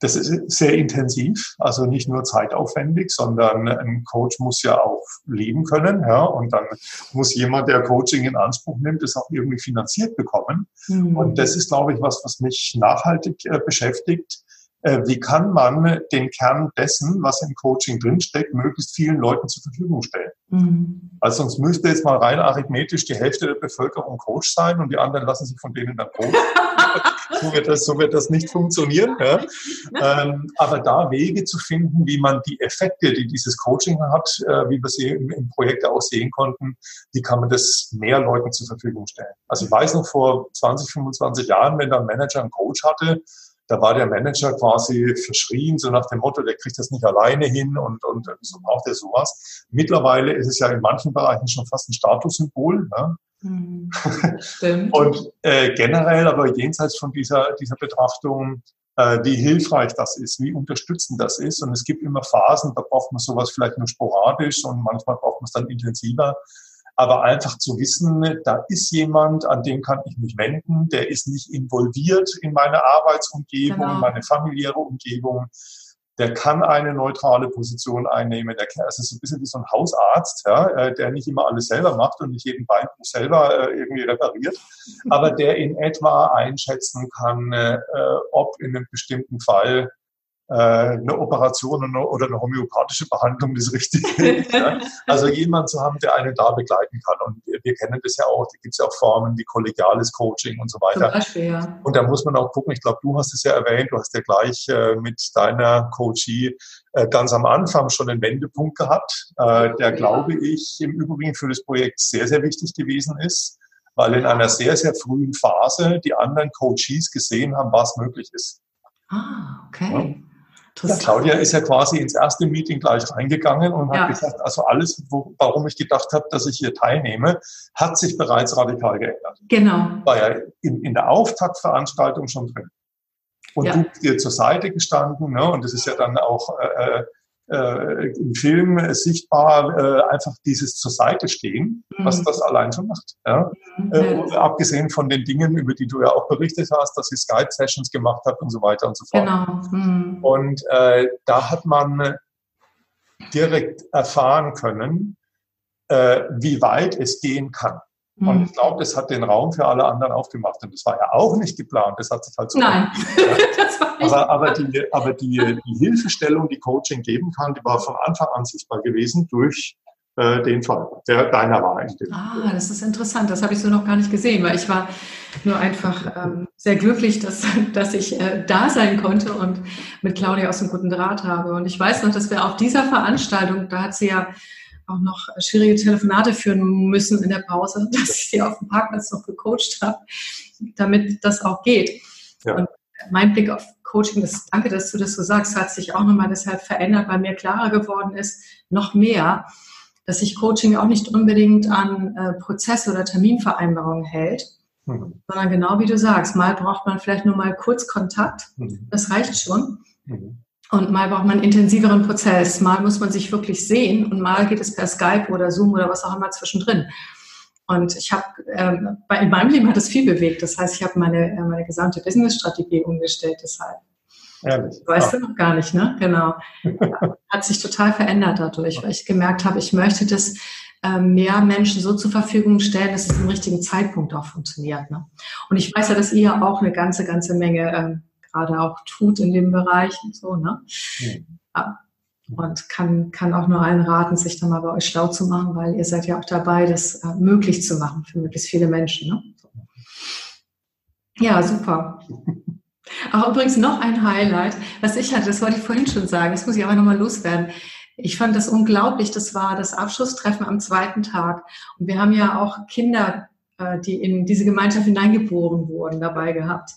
das ist sehr intensiv, also nicht nur zeitaufwendig, sondern ein Coach muss ja auch leben können, ja, und dann muss jemand, der Coaching in Anspruch nimmt, es auch irgendwie finanziert bekommen. Mhm. Und das ist, glaube ich, was, was mich nachhaltig äh, beschäftigt. Äh, wie kann man den Kern dessen, was im Coaching drinsteckt, möglichst vielen Leuten zur Verfügung stellen? Mhm. Also sonst müsste jetzt mal rein arithmetisch die Hälfte der Bevölkerung Coach sein und die anderen lassen sich von denen dann Coach. <laughs> so, wird das, so wird das nicht funktionieren. Ja. Ähm, aber da Wege zu finden, wie man die Effekte, die dieses Coaching hat, äh, wie wir sie im, im Projekt auch sehen konnten, wie kann man das mehr Leuten zur Verfügung stellen? Also ich weiß noch vor 20, 25 Jahren, wenn da ein Manager einen Coach hatte, da war der Manager quasi verschrien, so nach dem Motto, der kriegt das nicht alleine hin und, und wieso braucht er sowas? Mittlerweile ist es ja in manchen Bereichen schon fast ein Statussymbol. Ne? Mhm. <laughs> und äh, generell, aber jenseits von dieser, dieser Betrachtung, äh, wie hilfreich das ist, wie unterstützend das ist. Und es gibt immer Phasen, da braucht man sowas vielleicht nur sporadisch und manchmal braucht man es dann intensiver aber einfach zu wissen, da ist jemand, an den kann ich mich wenden, der ist nicht involviert in meine Arbeitsumgebung, genau. meine familiäre Umgebung. Der kann eine neutrale Position einnehmen. Der es ist so ein bisschen wie so ein Hausarzt, ja, äh, der nicht immer alles selber macht und nicht jeden Beinbruch selber äh, irgendwie repariert, aber <laughs> der in etwa einschätzen kann, äh, ob in einem bestimmten Fall eine Operation oder eine homöopathische Behandlung das Richtige. <laughs> Ja? Also jemand zu haben, der einen da begleiten kann. Und wir kennen das ja auch, da gibt es ja auch Formen wie kollegiales Coaching und so weiter. Beispiel, ja. Und da muss man auch gucken, ich glaube, du hast es ja erwähnt, du hast ja gleich äh, mit deiner Coachie äh, ganz am Anfang schon einen Wendepunkt gehabt, äh, der, glaube ich, im Übrigen für das Projekt sehr, sehr wichtig gewesen ist weil in einer sehr, sehr frühen Phase die anderen Coaches gesehen haben, was möglich ist. Ah, okay. Ja, Claudia ist ja quasi ins erste Meeting gleich reingegangen und ja. hat gesagt, also alles, wo, warum ich gedacht habe, dass ich hier teilnehme, hat sich bereits radikal geändert. Genau. War ja in, in der Auftaktveranstaltung schon drin. Und ja. du bist dir zur Seite gestanden, ne? und das ist ja dann auch äh, äh im Film sichtbar äh, einfach dieses zur Seite stehen, mhm. was das allein schon macht. Ja? Mhm. Äh, abgesehen von den Dingen, über die du ja auch berichtet hast, dass ihr Skype-Sessions gemacht habt und so weiter und so fort. Genau. Mhm. Und äh, da hat man direkt erfahren können, äh, wie weit es gehen kann. Mhm. Und ich glaube, das hat den Raum für alle anderen aufgemacht. Und das war ja auch nicht geplant. Das hat sich halt so. Nein, <laughs> aber, aber, die, aber die, die Hilfestellung, die Coaching geben kann, die war von Anfang an sichtbar gewesen durch äh, den Fall, der deiner war. ah, das ist interessant. Das habe ich so noch gar nicht gesehen, weil ich war nur einfach ähm, sehr glücklich, dass, dass ich äh, da sein konnte und mit Claudia aus dem guten Draht habe. Und ich weiß noch, dass wir auf dieser Veranstaltung, da hat sie ja auch noch schwierige Telefonate führen müssen in der Pause, <laughs> dass ich sie auf dem Parkplatz noch gecoacht habe, damit das auch geht. Ja. Und mein Blick auf Coaching, das, danke, dass du das so sagst, hat sich auch nochmal deshalb verändert, weil mir klarer geworden ist, noch mehr, dass sich Coaching auch nicht unbedingt an äh, Prozesse oder Terminvereinbarungen hält, mhm. sondern genau wie du sagst, mal braucht man vielleicht nur mal kurz Kontakt, mhm. das reicht schon. Mhm. Und mal braucht man einen intensiveren Prozess, mal muss man sich wirklich sehen und mal geht es per Skype oder Zoom oder was auch immer zwischendrin. Und ich habe, äh, in meinem Leben hat es viel bewegt. Das heißt, ich habe meine, äh, meine gesamte Business-Strategie umgestellt deshalb. Ehrlich. Weißt ah. du noch gar nicht, ne? Genau. <laughs> Hat sich total verändert dadurch, weil ich gemerkt habe, ich möchte das äh, mehr Menschen so zur Verfügung stellen, dass es im richtigen Zeitpunkt auch funktioniert. Ne? Und ich weiß ja, dass ihr auch eine ganze, ganze Menge äh, gerade auch tut in dem Bereich und so, ne? Mhm. Ja. Und kann, kann auch nur allen raten, sich da mal bei euch schlau zu machen, weil ihr seid ja auch dabei, das äh, möglich zu machen für möglichst viele Menschen. Ne? Ja, super. Auch übrigens noch ein Highlight, was ich hatte, das wollte ich vorhin schon sagen, das muss ich aber nochmal loswerden. Ich fand das unglaublich, das war das Abschlusstreffen am zweiten Tag. Und wir haben ja auch Kinder, äh, die in diese Gemeinschaft hineingeboren wurden, dabei gehabt.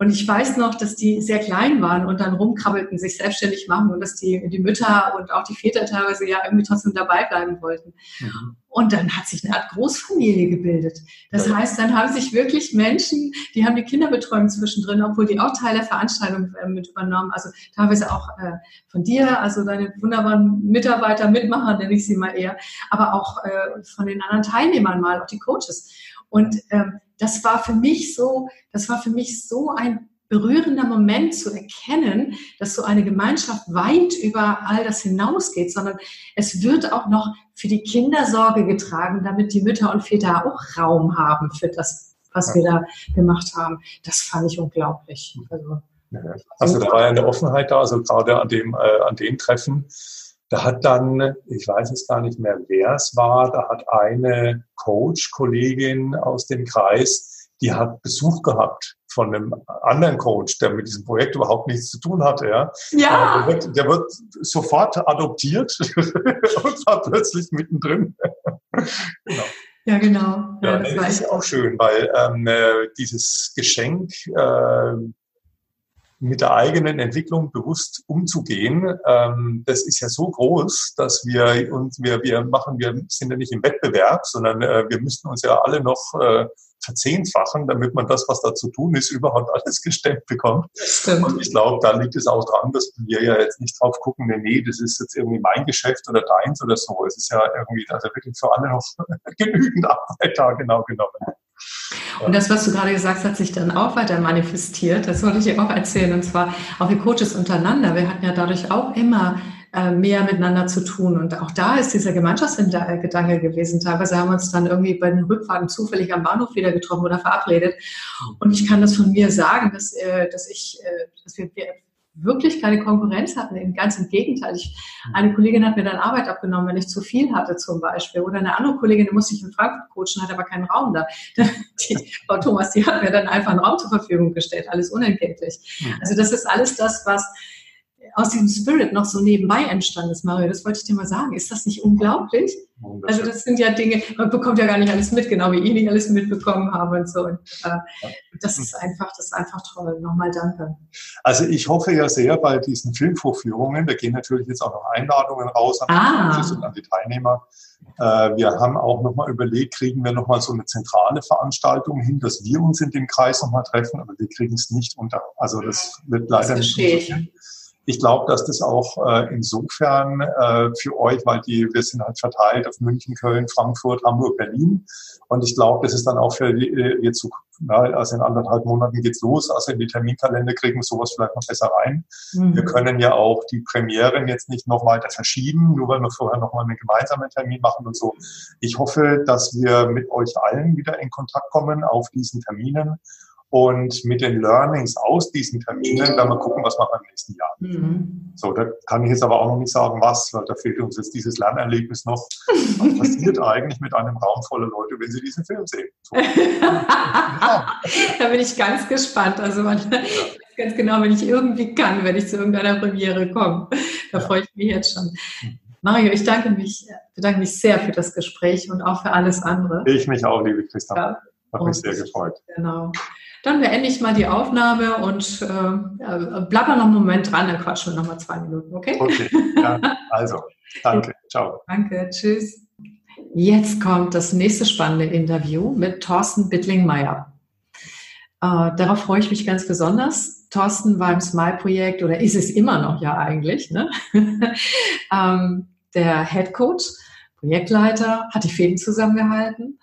Und ich weiß noch, dass die sehr klein waren und dann rumkrabbelten, sich selbstständig machen und dass die, die Mütter und auch die Väter teilweise ja irgendwie trotzdem dabei bleiben wollten. Mhm. Und dann hat sich eine Art Großfamilie gebildet. Das ja. heißt, dann haben sich wirklich Menschen, die haben die Kinderbetreuung zwischendrin, obwohl die auch Teil der Veranstaltung äh, mit übernommen. Also teilweise auch äh, von dir, also deine wunderbaren Mitarbeiter, Mitmacher, nenne ich sie mal eher, aber auch äh, von den anderen Teilnehmern mal, auch die Coaches. Und ähm, das war für mich so, das war für mich so ein berührender Moment zu erkennen, dass so eine Gemeinschaft weit über all das hinausgeht, sondern es wird auch noch für die Kinder Sorge getragen, damit die Mütter und Väter auch Raum haben für das, was wir da gemacht haben. Das fand ich unglaublich. Also, also da war ja eine Offenheit da, also gerade an dem, äh, an den Treffen da hat dann, ich weiß jetzt gar nicht mehr, wer es war, da hat eine Coach-Kollegin aus dem Kreis, die hat Besuch gehabt von einem anderen Coach, der mit diesem Projekt überhaupt nichts zu tun hatte. Ja. ja. Der, wird, der wird sofort adoptiert <laughs> und war plötzlich mittendrin. genau. Ja, genau. Ja, ja das, das ist auch schön, weil ähm, äh, dieses Geschenk äh, mit der eigenen Entwicklung bewusst umzugehen, ähm, das ist ja so groß, dass wir uns, wir, wir machen, wir sind ja nicht im Wettbewerb, sondern äh, wir müssten uns ja alle noch äh, verzehnfachen, damit man das, was da zu tun ist, überhaupt alles <laughs> gestellt bekommt. Stimmt. Und ich glaube, da liegt es auch dran, dass wir ja jetzt nicht drauf gucken, nee, nee, das ist jetzt irgendwie mein Geschäft oder deins oder so. Es ist ja irgendwie, also wirklich für alle noch <laughs> genügend Arbeit da genau genommen. Und das, was du gerade gesagt hast, hat sich dann auch weiter manifestiert. Das wollte ich dir auch erzählen. Und zwar auch wir Coaches untereinander. Wir hatten ja dadurch auch immer äh, mehr miteinander zu tun. Und auch da ist dieser Gemeinschaftsgedanke gewesen. Teilweise haben wir uns dann irgendwie bei den Rückfahrten zufällig am Bahnhof wieder getroffen oder verabredet. Und ich kann das von mir sagen, dass, äh, dass ich, äh, dass wir wirklich keine Konkurrenz hatten. Ganz im Gegenteil. Ich, eine Kollegin hat mir dann Arbeit abgenommen, wenn ich zu viel hatte zum Beispiel. Oder eine andere Kollegin, die musste ich in Frankfurt coachen, hat aber keinen Raum da. <laughs> Die, Frau Thomas, die hat mir dann einfach einen Raum zur Verfügung gestellt, alles unentgeltlich. Also das ist alles das, was aus diesem Spirit noch so nebenbei entstanden ist, Mario. Das wollte ich dir mal sagen. Ist das nicht unglaublich? Also das sind ja Dinge, man bekommt ja gar nicht alles mit, genau wie ich nicht alles mitbekommen habe und so. Und, äh, das ist einfach, das ist einfach toll. Nochmal danke. Also ich hoffe ja sehr bei diesen Filmvorführungen, da gehen natürlich jetzt auch noch Einladungen raus an ah. die und an die Teilnehmer. Äh, wir haben auch nochmal überlegt, kriegen wir nochmal so eine zentrale Veranstaltung hin, dass wir uns in dem Kreis nochmal treffen, aber wir kriegen es nicht unter. Also das wird leider das nicht. Ich glaube, dass das auch äh, insofern äh, für euch, weil die, wir sind halt verteilt auf München, Köln, Frankfurt, Hamburg, Berlin. Und ich glaube, das ist dann auch für äh, jetzt so, na, also in anderthalb Monaten geht's los. Also in die Terminkalender kriegen wir sowas vielleicht noch besser rein. Mhm. Wir können ja auch die Premieren jetzt nicht noch weiter verschieben, nur weil wir vorher noch mal einen gemeinsamen Termin machen und so. Ich hoffe, dass wir mit euch allen wieder in Kontakt kommen auf diesen Terminen und mit den Learnings aus diesen Terminen dann mal gucken, was machen wir im nächsten Jahr. Mhm. So, da kann ich jetzt aber auch noch nicht sagen, was, weil da fehlt uns jetzt dieses Lernerlebnis noch. Was passiert <laughs> eigentlich mit einem Raum voller Leute, wenn sie diesen Film sehen? So. da bin ich ganz gespannt. Also man, ja. ganz genau, wenn ich irgendwie kann, wenn ich zu irgendeiner Premiere komme. Da ja. freue ich mich jetzt schon. Mario, ich danke mich, bedanke mich sehr für das Gespräch und auch für alles andere. Ich mich auch, liebe Christa. Hat mich sehr gefreut. Genau. Dann beende ich mal die Aufnahme und äh, bleib mal noch einen Moment dran, dann quatschen wir noch mal zwei Minuten, okay? Okay, ja, also, <laughs> danke, ciao. Danke, tschüss. Jetzt kommt das nächste spannende Interview mit Thorsten Bittling-Meyer. Äh, darauf freue ich mich ganz besonders. Thorsten war im Smile-Projekt oder ist es immer noch ja eigentlich, ne? <laughs> ähm, der Head Coach, Projektleiter, hat die Fäden zusammengehalten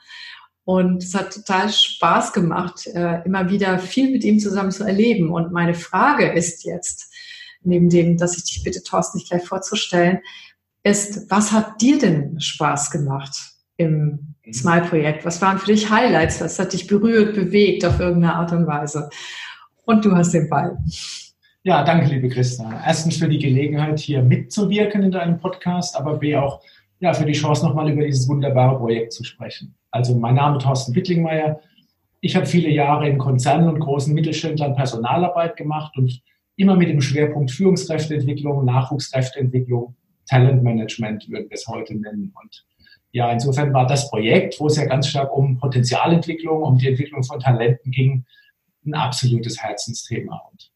und es hat total Spaß gemacht, äh, immer wieder viel mit ihm zusammen zu erleben. Und meine Frage ist jetzt, neben dem, dass ich dich bitte, Thorsten, dich gleich vorzustellen, ist, was hat dir denn Spaß gemacht im mhm. Smile-Projekt? Was waren für dich Highlights? Was hat dich berührt, bewegt auf irgendeine Art und Weise? Und du hast den Ball. Ja, danke, liebe Christa. Erstens für die Gelegenheit, hier mitzuwirken in deinem Podcast, aber B auch ja, für die Chance, nochmal über dieses wunderbare Projekt zu sprechen. Also mein Name ist Thorsten Wittlingmeier. Ich habe viele Jahre in Konzernen und großen Mittelständlern Personalarbeit gemacht und immer mit dem Schwerpunkt Führungskräfteentwicklung, Nachwuchskräfteentwicklung, Talentmanagement würden wir es heute nennen. Und ja, insofern war das Projekt, wo es ja ganz stark um Potenzialentwicklung, um die Entwicklung von Talenten ging, ein absolutes Herzensthema. Und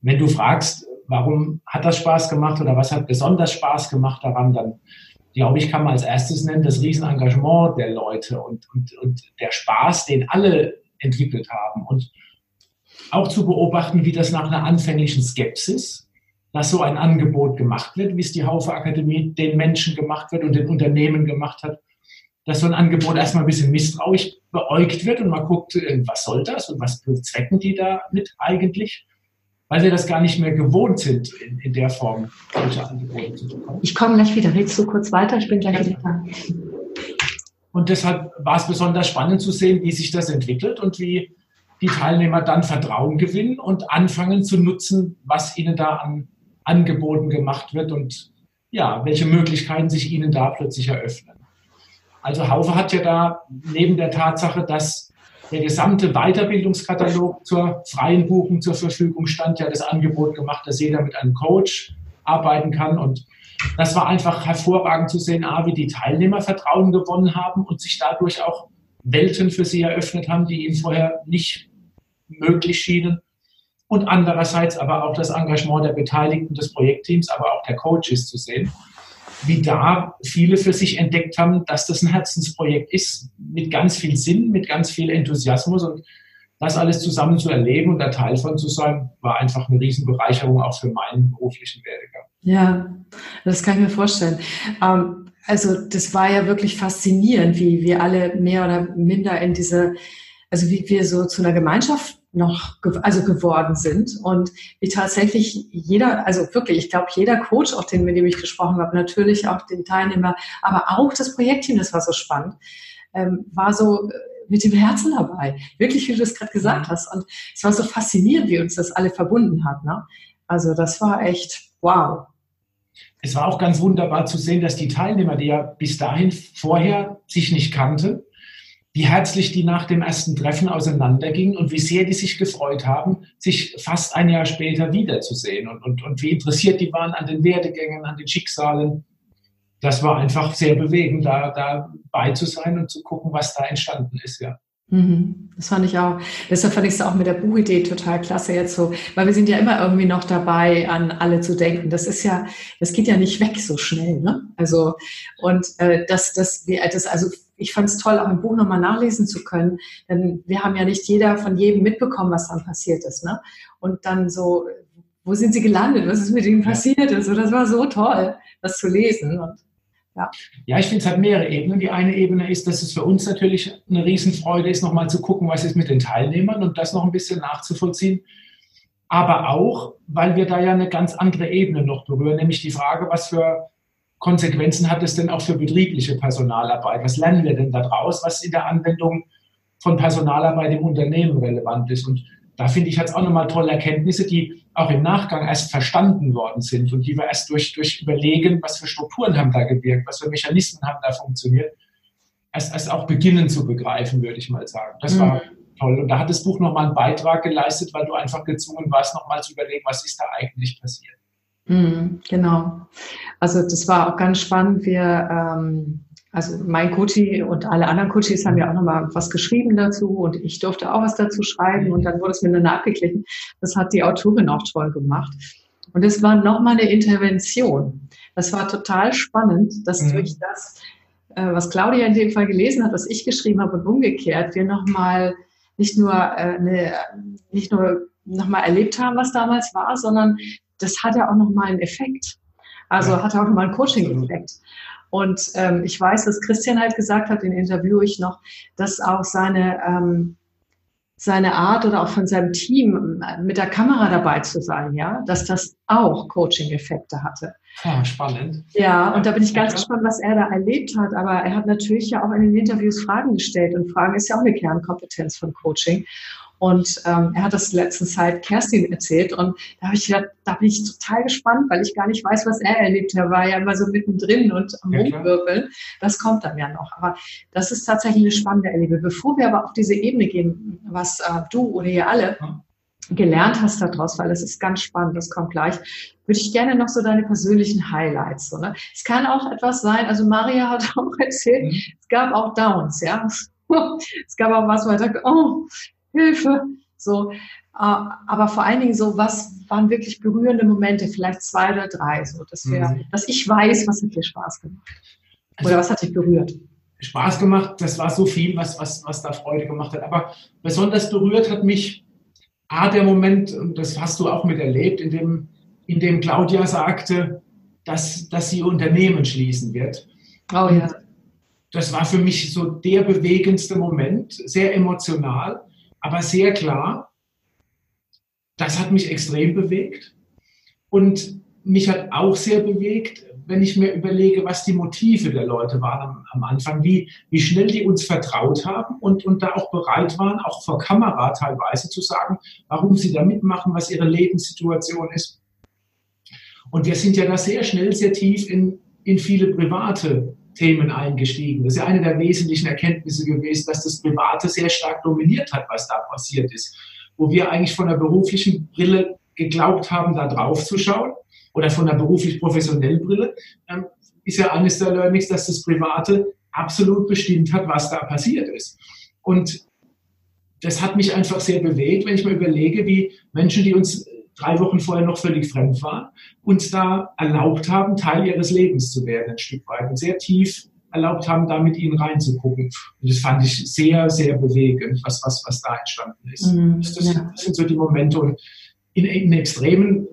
wenn du fragst, warum hat das Spaß gemacht oder was hat besonders Spaß gemacht daran, dann glaube ich, kann man als erstes nennen, das Riesenengagement der Leute und, und, und der Spaß, den alle entwickelt haben. Und auch zu beobachten, wie das nach einer anfänglichen Skepsis, dass so ein Angebot gemacht wird, wie es die Haufe Akademie den Menschen gemacht wird und den Unternehmen gemacht hat, dass so ein Angebot erstmal ein bisschen misstrauisch beäugt wird und man guckt, äh, was soll das und was bezwecken die damit eigentlich? Weil sie das gar nicht mehr gewohnt sind, in, in der Form solche Angebote zu bekommen. Ich komme gleich wieder. Redst du kurz weiter? Ich bin gleich ja. wieder da. Und deshalb war es besonders spannend zu sehen, wie sich das entwickelt und wie die Teilnehmer dann Vertrauen gewinnen und anfangen zu nutzen, was ihnen da an Angeboten gemacht wird und ja, welche Möglichkeiten sich ihnen da plötzlich eröffnen. Also Haufe hat ja da neben der Tatsache, dass der gesamte Weiterbildungskatalog zur freien Buchung zur Verfügung stand, ja das Angebot gemacht, dass jeder mit einem Coach arbeiten kann. Und das war einfach hervorragend zu sehen, wie die Teilnehmer Vertrauen gewonnen haben und sich dadurch auch Welten für sie eröffnet haben, die ihnen vorher nicht möglich schienen. Und andererseits aber auch das Engagement der Beteiligten des Projektteams, aber auch der Coaches zu sehen wie da viele für sich entdeckt haben, dass das ein Herzensprojekt ist, mit ganz viel Sinn, mit ganz viel Enthusiasmus und das alles zusammen zu erleben und da Teil von zu sein, war einfach eine Riesenbereicherung auch für meinen beruflichen Werdegang. Ja, das kann ich mir vorstellen. Ähm, also das war ja wirklich faszinierend, wie wir alle mehr oder minder in diese, also wie wir so zu einer Gemeinschaft noch also geworden sind und wie tatsächlich jeder, also wirklich, ich glaube, jeder Coach, auch den, mit dem ich gesprochen habe, natürlich auch den Teilnehmer, aber auch das Projektteam, das war so spannend, ähm, war so äh, mit dem Herzen dabei. Wirklich, wie du das gerade gesagt hast. Und es war so faszinierend, wie uns das alle verbunden hat. Ne? Also das war echt wow. Es war auch ganz wunderbar zu sehen, dass die Teilnehmer, die ja bis dahin vorher sich nicht kannten, wie herzlich die nach dem ersten Treffen auseinandergingen und wie sehr die sich gefreut haben, sich fast ein Jahr später wiederzusehen und, und, und wie interessiert die waren an den Werdegängen, an den Schicksalen. Das war einfach sehr bewegend, da dabei zu sein und zu gucken, was da entstanden ist, ja. Mhm. Das fand ich auch. Deshalb fand ich es auch mit der Buchidee total klasse jetzt so, weil wir sind ja immer irgendwie noch dabei, an alle zu denken. Das ist ja, das geht ja nicht weg so schnell, ne? Also und äh, das, das, das, also ich fand es toll, auch im Buch nochmal nachlesen zu können, denn wir haben ja nicht jeder von jedem mitbekommen, was dann passiert ist, ne? Und dann so, wo sind sie gelandet? Was ist mit ihnen passiert? Und so, das war so toll, das zu lesen. Und ja, ja ich finde, es hat mehrere Ebenen. Die eine Ebene ist, dass es für uns natürlich eine Riesenfreude ist, nochmal zu gucken, was ist mit den Teilnehmern und das noch ein bisschen nachzuvollziehen. Aber auch, weil wir da ja eine ganz andere Ebene noch berühren, nämlich die Frage, was für Konsequenzen hat es denn auch für betriebliche Personalarbeit? Was lernen wir denn daraus, was in der Anwendung von Personalarbeit im Unternehmen relevant ist? Und da finde ich, hat es auch nochmal tolle Erkenntnisse, die auch im Nachgang erst verstanden worden sind und die wir erst durch, durch Überlegen, was für Strukturen haben da gewirkt, was für Mechanismen haben da funktioniert, erst, erst auch beginnen zu begreifen, würde ich mal sagen. Das mhm. war toll. Und da hat das Buch nochmal einen Beitrag geleistet, weil du einfach gezwungen warst, nochmal zu überlegen, was ist da eigentlich passiert. Mhm, genau. Also das war auch ganz spannend. Wir ähm, also mein Coachie und alle anderen Coaches haben ja auch nochmal was geschrieben dazu und ich durfte auch was dazu schreiben und dann wurde es miteinander abgeglichen. Das hat die Autorin auch toll gemacht. Und es war nochmal eine Intervention. Das war total spannend, dass mhm. durch das, äh, was Claudia in dem Fall gelesen hat, was ich geschrieben habe und umgekehrt, wir nochmal nicht nur, äh, eine, nicht nur nochmal erlebt haben, was damals war, sondern das hatte auch nochmal einen Effekt. Also ja. hatte auch nochmal einen Coaching-Effekt. Und ähm, ich weiß, dass Christian halt gesagt hat, den interviewe ich noch, dass auch seine, ähm, seine Art oder auch von seinem Team äh, mit der Kamera dabei zu sein, ja, dass das auch Coaching-Effekte hatte. Ja, spannend. Ja, und da bin ich ganz ja. gespannt, was er da erlebt hat. Aber er hat natürlich ja auch in den Interviews Fragen gestellt und Fragen ist ja auch eine Kernkompetenz von Coaching. Und ähm, er hat das letzten Zeit Kerstin erzählt und da habe ich gedacht, da bin ich total gespannt, weil ich gar nicht weiß, was er erlebt. Er war ja immer so mittendrin und am ja, Rumwirbeln. Das kommt dann ja noch. Aber das ist tatsächlich eine spannende Erlebe. Bevor wir aber auf diese Ebene gehen, was äh, du oder ihr alle gelernt hast daraus, weil das ist ganz spannend, das kommt gleich, würde ich gerne noch so deine persönlichen Highlights. So, ne? Es kann auch etwas sein, also Maria hat <laughs> auch erzählt, mhm. es gab auch Downs, ja. <laughs> es gab auch was, wo er dachte, oh, Hilfe. So, äh, aber vor allen Dingen so, was waren wirklich berührende Momente, vielleicht zwei oder drei, so, dass wir, mhm. dass ich weiß, was hat dir Spaß gemacht. Oder also, was hat dich berührt? Spaß gemacht, das war so viel, was, was, was da Freude gemacht hat. Aber besonders berührt hat mich A, der Moment, und das hast du auch miterlebt, in dem, in dem Claudia sagte, dass, dass sie Unternehmen schließen wird. Oh ja. Das war für mich so der bewegendste Moment, sehr emotional aber sehr klar, das hat mich extrem bewegt. Und mich hat auch sehr bewegt, wenn ich mir überlege, was die Motive der Leute waren am, am, Anfang, wie, wie schnell die uns vertraut haben und, und da auch bereit waren, auch vor Kamera teilweise zu sagen, warum sie da mitmachen, was ihre Lebenssituation ist. Und wir sind ja da sehr schnell, sehr tief in, in viele private Themen eingestiegen. Das ist ja eine der wesentlichen Erkenntnisse gewesen, dass das Private sehr stark dominiert hat, was da passiert ist. Wo wir eigentlich von der beruflichen Brille geglaubt haben, da drauf zu schauen oder von der beruflich-professionellen Brille, ähm, ist ja eines der Learnings, dass das Private absolut bestimmt hat, was da passiert ist. Und das hat mich einfach sehr bewegt, wenn ich mir überlege, wie Menschen, die uns drei Wochen vorher noch völlig fremd waren, uns da erlaubt haben, Teil ihres Lebens zu werden, ein Stück weit. Und sehr tief erlaubt haben, da mit ihnen reinzugucken. Und das fand ich sehr, sehr bewegend, was, was, was da entstanden ist. Mhm, das, das, ja. das, sind so die Momente. Und in, in Extremen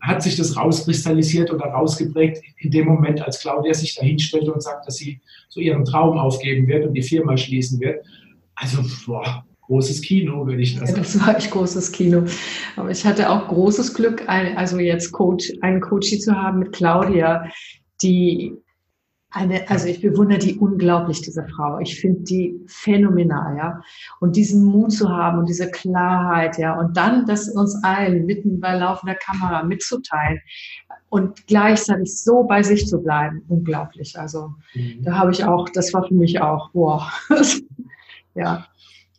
hat sich das rauskristallisiert oder rausgeprägt in dem Moment, als Claudia sich da hinstellte und sagt, dass sie so ihren Traum aufgeben wird und die Firma schließen wird. Also, boah, großes Kino, würde ich das sagen. Ja, das war echt großes Kino. Aber ich hatte auch großes Glück, also jetzt Coach, einen Coachie zu haben mit Claudia, die eine, also ich bewundere die unglaublich, diese Frau. Ich finde die phänomenal, ja. Und diesen Mut zu haben und diese Klarheit, ja. Und dann das uns allen mitten bei laufender Kamera mitzuteilen und gleichzeitig so bei sich zu bleiben, unglaublich. Also mhm. da habe ich auch, das war für mich auch, wow. <laughs> ja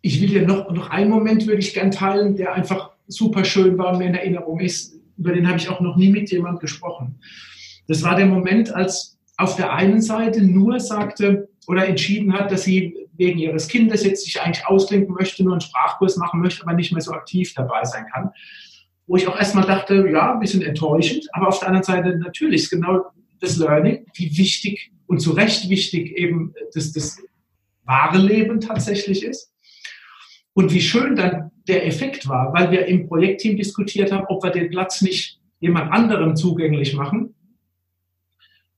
ich will dir noch, noch einen Moment würde ich gern teilen, der einfach super schön war und mir in Erinnerung ist. Über den habe ich auch noch nie mit jemand gesprochen. Das war der Moment, als auf der einen Seite nur sagte oder entschieden hat, dass sie wegen ihres Kindes jetzt sich eigentlich ausklinken möchte, nur einen Sprachkurs machen möchte, aber nicht mehr so aktiv dabei sein kann. Wo ich auch erstmal dachte, ja, ein bisschen enttäuschend, aber auf der anderen Seite natürlich ist genau das Learning, wie wichtig und zu Recht wichtig eben das, das wahre Leben tatsächlich ist. Und wie schön dann der Effekt war, weil wir im Projektteam diskutiert haben, ob wir den Platz nicht jemand anderem zugänglich machen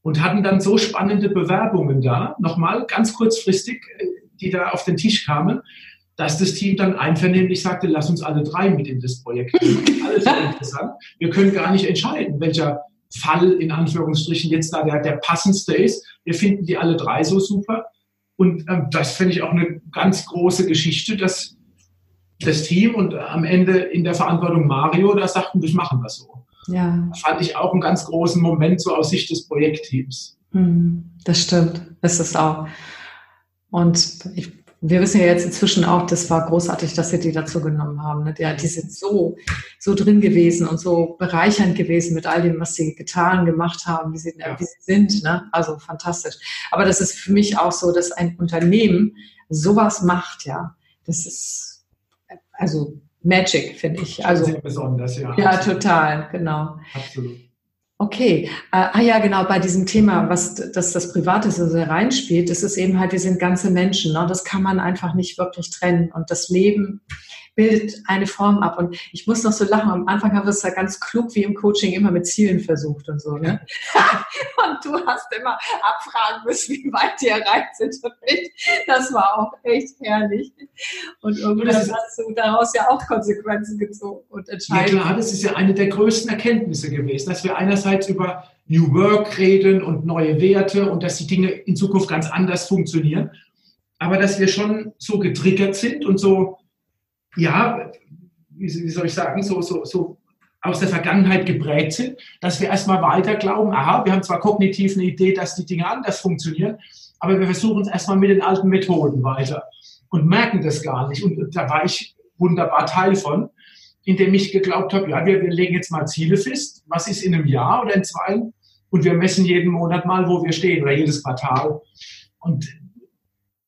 und hatten dann so spannende Bewerbungen da, nochmal ganz kurzfristig, äh, die da auf den Tisch kamen, dass das Team dann einvernehmlich sagte, lass uns alle drei mit in das Projekt. <laughs> Alles interessant. Wir können gar nicht entscheiden, welcher Fall in Anführungsstrichen jetzt da der, der passendste ist. Wir finden die alle drei so super. Und ähm, das finde ich auch eine ganz große Geschichte, dass das Team und am Ende in der Verantwortung Mario, da sagten, das machen wir so. Ja. Das fand ich auch einen ganz großen Moment so aus Sicht des Projektteams. Hm, das stimmt, ist es auch. Und ich wir wissen ja jetzt inzwischen auch, das war großartig, dass Sie die dazu genommen haben. Ne? Ja, die sind so, so drin gewesen und so bereichernd gewesen mit all dem, was Sie getan, gemacht haben, wie Sie, ja. wie sie sind. Ne? Also fantastisch. Aber das ist für mich auch so, dass ein Unternehmen sowas macht, ja. Das ist, also Magic, finde ich. Also, Sehr besonders, ja. Ja, total, genau. Absolut. Okay, äh, ah ja, genau, bei diesem Thema, was dass das Private so sehr reinspielt, das ist eben halt, wir sind ganze Menschen, ne? das kann man einfach nicht wirklich trennen. Und das Leben bildet eine Form ab. Und ich muss noch so lachen. Am Anfang haben wir es ja ganz klug wie im Coaching immer mit Zielen versucht und so. Ne? <laughs> und du hast immer abfragen müssen, wie weit die erreicht sind. Das war auch echt herrlich. Und irgendwann hast du daraus ja auch Konsequenzen gezogen und entscheiden. Ja klar, das ist ja eine der größten Erkenntnisse gewesen, dass wir einerseits über New Work reden und neue Werte und dass die Dinge in Zukunft ganz anders funktionieren, aber dass wir schon so getriggert sind und so ja, wie, soll ich sagen, so, so, so aus der Vergangenheit geprägt sind, dass wir erstmal weiter glauben, aha, wir haben zwar kognitiv eine Idee, dass die Dinge anders funktionieren, aber wir versuchen es erstmal mit den alten Methoden weiter und merken das gar nicht. Und da war ich wunderbar Teil von, indem ich geglaubt habe, ja, wir, wir legen jetzt mal Ziele fest, was ist in einem Jahr oder in zwei und wir messen jeden Monat mal, wo wir stehen oder jedes Quartal. Und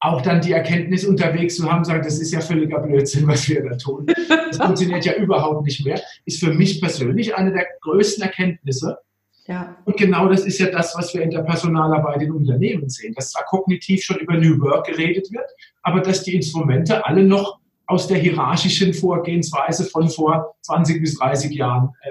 auch dann die Erkenntnis unterwegs zu haben, sagen, das ist ja völliger Blödsinn, was wir da tun. Das <laughs> funktioniert ja überhaupt nicht mehr, ist für mich persönlich eine der größten Erkenntnisse. Ja. Und genau das ist ja das, was wir in der Personalarbeit in Unternehmen sehen, dass zwar kognitiv schon über New Work geredet wird, aber dass die Instrumente alle noch aus der hierarchischen Vorgehensweise von vor 20 bis 30 Jahren äh,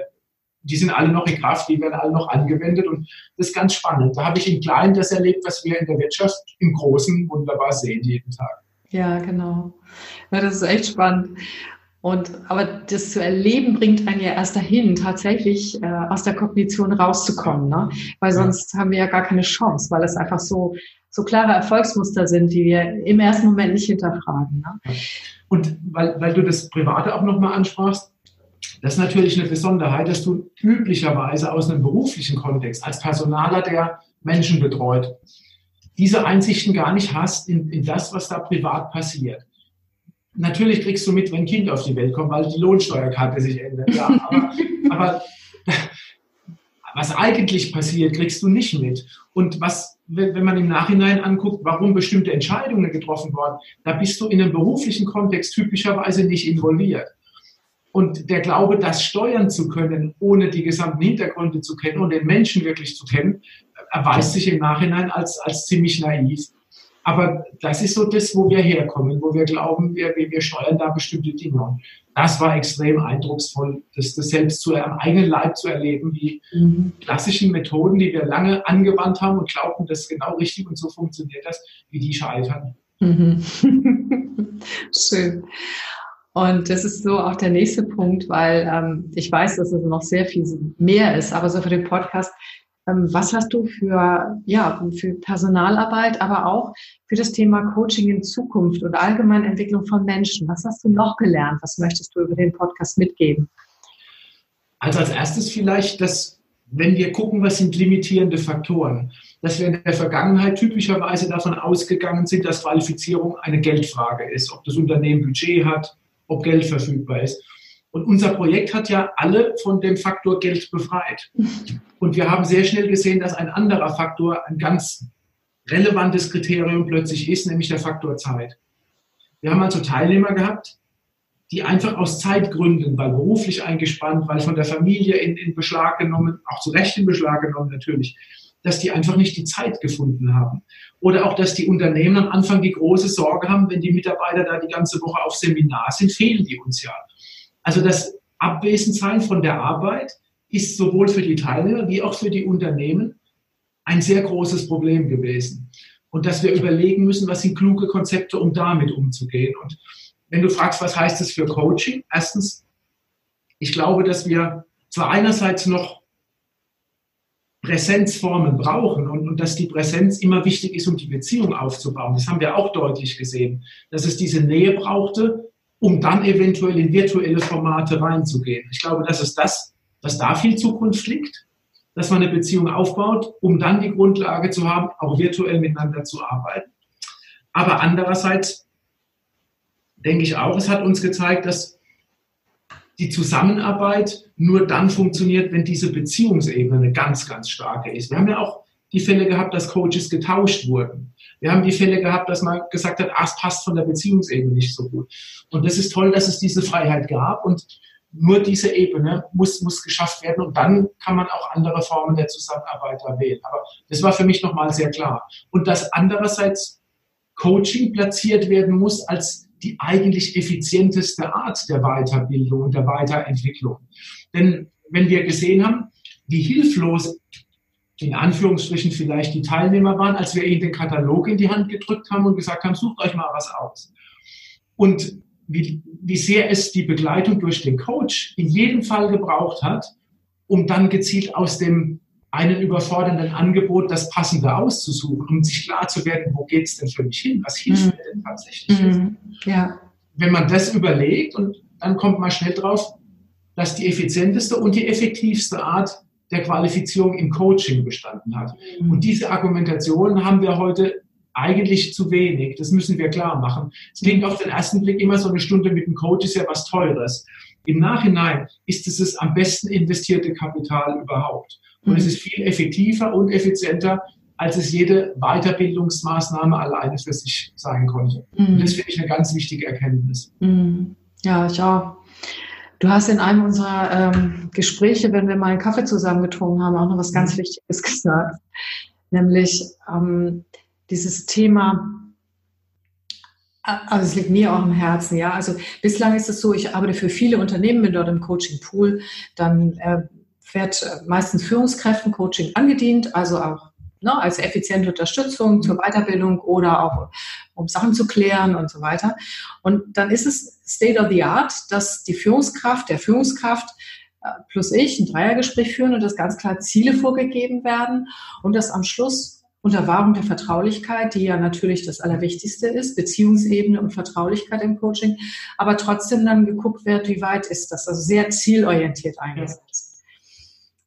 die sind alle noch in Kraft, die werden alle noch angewendet und das ist ganz spannend. Da habe ich im Kleinen das erlebt, was wir in der Wirtschaft im Großen wunderbar sehen jeden Tag. Ja, genau. Ja, das ist echt spannend. Und, aber das zu erleben bringt einen ja erst dahin, tatsächlich äh, aus der Kognition rauszukommen, ne? Weil sonst ja. haben wir ja gar keine Chance, weil es einfach so, so klare Erfolgsmuster sind, die wir im ersten Moment nicht hinterfragen. Ne? Und weil, weil du das Private auch nochmal ansprachst, das ist natürlich eine Besonderheit, dass du üblicherweise aus einem beruflichen Kontext als Personaler, der Menschen betreut, diese Einsichten gar nicht hast in, in das, was da privat passiert. Natürlich kriegst du mit, wenn ein Kind auf die Welt kommt, weil die Lohnsteuerkarte sich ändert. Ja, aber, <laughs> aber was eigentlich passiert, kriegst du nicht mit. Und was, wenn man im Nachhinein anguckt, warum bestimmte Entscheidungen getroffen wurden, da bist du in einem beruflichen Kontext typischerweise nicht involviert. Und der Glaube, das steuern zu können, ohne die gesamten Hintergründe zu kennen und den Menschen wirklich zu kennen, erweist sich im Nachhinein als, als ziemlich naiv. Aber das ist so das, wo wir herkommen, wo wir glauben, wir, wir steuern da bestimmte Dinge. Das war extrem eindrucksvoll, das, das selbst zu am eigenen Leib zu erleben, wie mhm. klassischen Methoden, die wir lange angewandt haben und glaubten, das ist genau richtig und so funktioniert das, wie die scheitern. Mhm. <laughs> Schön. Und das ist so auch der nächste Punkt, weil ähm, ich weiß, dass es noch sehr viel mehr ist, aber so für den Podcast, ähm, was hast du für, ja, für Personalarbeit, aber auch für das Thema Coaching in Zukunft und allgemeine Entwicklung von Menschen? Was hast du noch gelernt? Was möchtest du über den Podcast mitgeben? Also als erstes vielleicht, dass wenn wir gucken, was sind limitierende Faktoren, dass wir in der Vergangenheit typischerweise davon ausgegangen sind, dass Qualifizierung eine Geldfrage ist, ob das Unternehmen Budget hat, ob Geld verfügbar ist. Und unser Projekt hat ja alle von dem Faktor Geld befreit. Und wir haben sehr schnell gesehen, dass ein anderer Faktor ein ganz relevantes Kriterium plötzlich ist, nämlich der Faktor Zeit. Wir haben also Teilnehmer gehabt, die einfach aus Zeitgründen, weil beruflich eingespannt, weil von der Familie in, in Beschlag genommen, auch zu Recht in Beschlag genommen natürlich, dass die einfach nicht die Zeit gefunden haben. Oder auch, dass die Unternehmen am Anfang die große Sorge haben, wenn die Mitarbeiter da die ganze Woche auf Seminar sind, fehlen die uns ja. Also das Abwesensein von der Arbeit ist sowohl für die Teilnehmer wie auch für die Unternehmen ein sehr großes Problem gewesen. Und dass wir überlegen müssen, was sind kluge Konzepte, um damit umzugehen. Und wenn du fragst, was heißt das für Coaching? Erstens, ich glaube, dass wir zwar einerseits noch Präsenzformen brauchen und, und dass die Präsenz immer wichtig ist, um die Beziehung aufzubauen. Das haben wir auch deutlich gesehen, dass es diese Nähe brauchte, um dann eventuell in virtuelle Formate reinzugehen. Ich glaube, das ist das, dass da viel Zukunft liegt, dass man eine Beziehung aufbaut, um dann die Grundlage zu haben, auch virtuell miteinander zu arbeiten. Aber andererseits denke ich auch, es hat uns gezeigt, dass die Zusammenarbeit nur dann funktioniert, wenn diese Beziehungsebene eine ganz, ganz starke ist. Wir haben ja auch die Fälle gehabt, dass Coaches getauscht wurden. Wir haben die Fälle gehabt, dass man gesagt hat, ah, es passt von der Beziehungsebene nicht so gut. Und das ist toll, dass es diese Freiheit gab und nur diese Ebene muss, muss geschafft werden und dann kann man auch andere Formen der Zusammenarbeit wählen. Aber das war für mich nochmal sehr klar. Und dass andererseits Coaching platziert werden muss als die eigentlich effizienteste Art der Weiterbildung und der Weiterentwicklung. Denn wenn wir gesehen haben, wie hilflos in Anführungsstrichen vielleicht die Teilnehmer waren, als wir ihnen den Katalog in die Hand gedrückt haben und gesagt haben, sucht euch mal was aus. Und wie, wie sehr es die Begleitung durch den Coach in jedem Fall gebraucht hat, um dann gezielt aus dem einen überfordernden Angebot das Passende auszusuchen, um sich klar zu werden, wo geht es denn für mich hin? Was hilft mhm. mir denn tatsächlich? Mhm. Ja. Wenn man das überlegt und dann kommt man schnell drauf, dass die effizienteste und die effektivste Art der Qualifizierung im Coaching bestanden hat. Mhm. Und diese Argumentation haben wir heute eigentlich zu wenig. Das müssen wir klar machen. Es klingt auf den ersten Blick immer so eine Stunde mit dem Coach ist ja was Teures. Im Nachhinein ist es das am besten investierte Kapital überhaupt. Und es ist viel effektiver und effizienter, als es jede Weiterbildungsmaßnahme alleine für sich sein konnte. Mhm. Und das finde ich eine ganz wichtige Erkenntnis. Mhm. Ja, ich auch. Du hast in einem unserer ähm, Gespräche, wenn wir mal einen Kaffee zusammen getrunken haben, auch noch was ganz mhm. Wichtiges <laughs> gesagt. Nämlich ähm, dieses Thema, also es liegt mir auch am Herzen, ja. Also bislang ist es so, ich arbeite für viele Unternehmen, bin dort im Coaching Pool, dann äh, wird meistens Führungskräften Coaching angedient, also auch ne, als effiziente Unterstützung zur Weiterbildung oder auch um Sachen zu klären und so weiter. Und dann ist es State of the Art, dass die Führungskraft, der Führungskraft äh, plus ich ein Dreiergespräch führen und dass ganz klar Ziele vorgegeben werden und dass am Schluss unter Wahrung der Vertraulichkeit, die ja natürlich das Allerwichtigste ist, Beziehungsebene und Vertraulichkeit im Coaching, aber trotzdem dann geguckt wird, wie weit ist das, also sehr zielorientiert eingesetzt.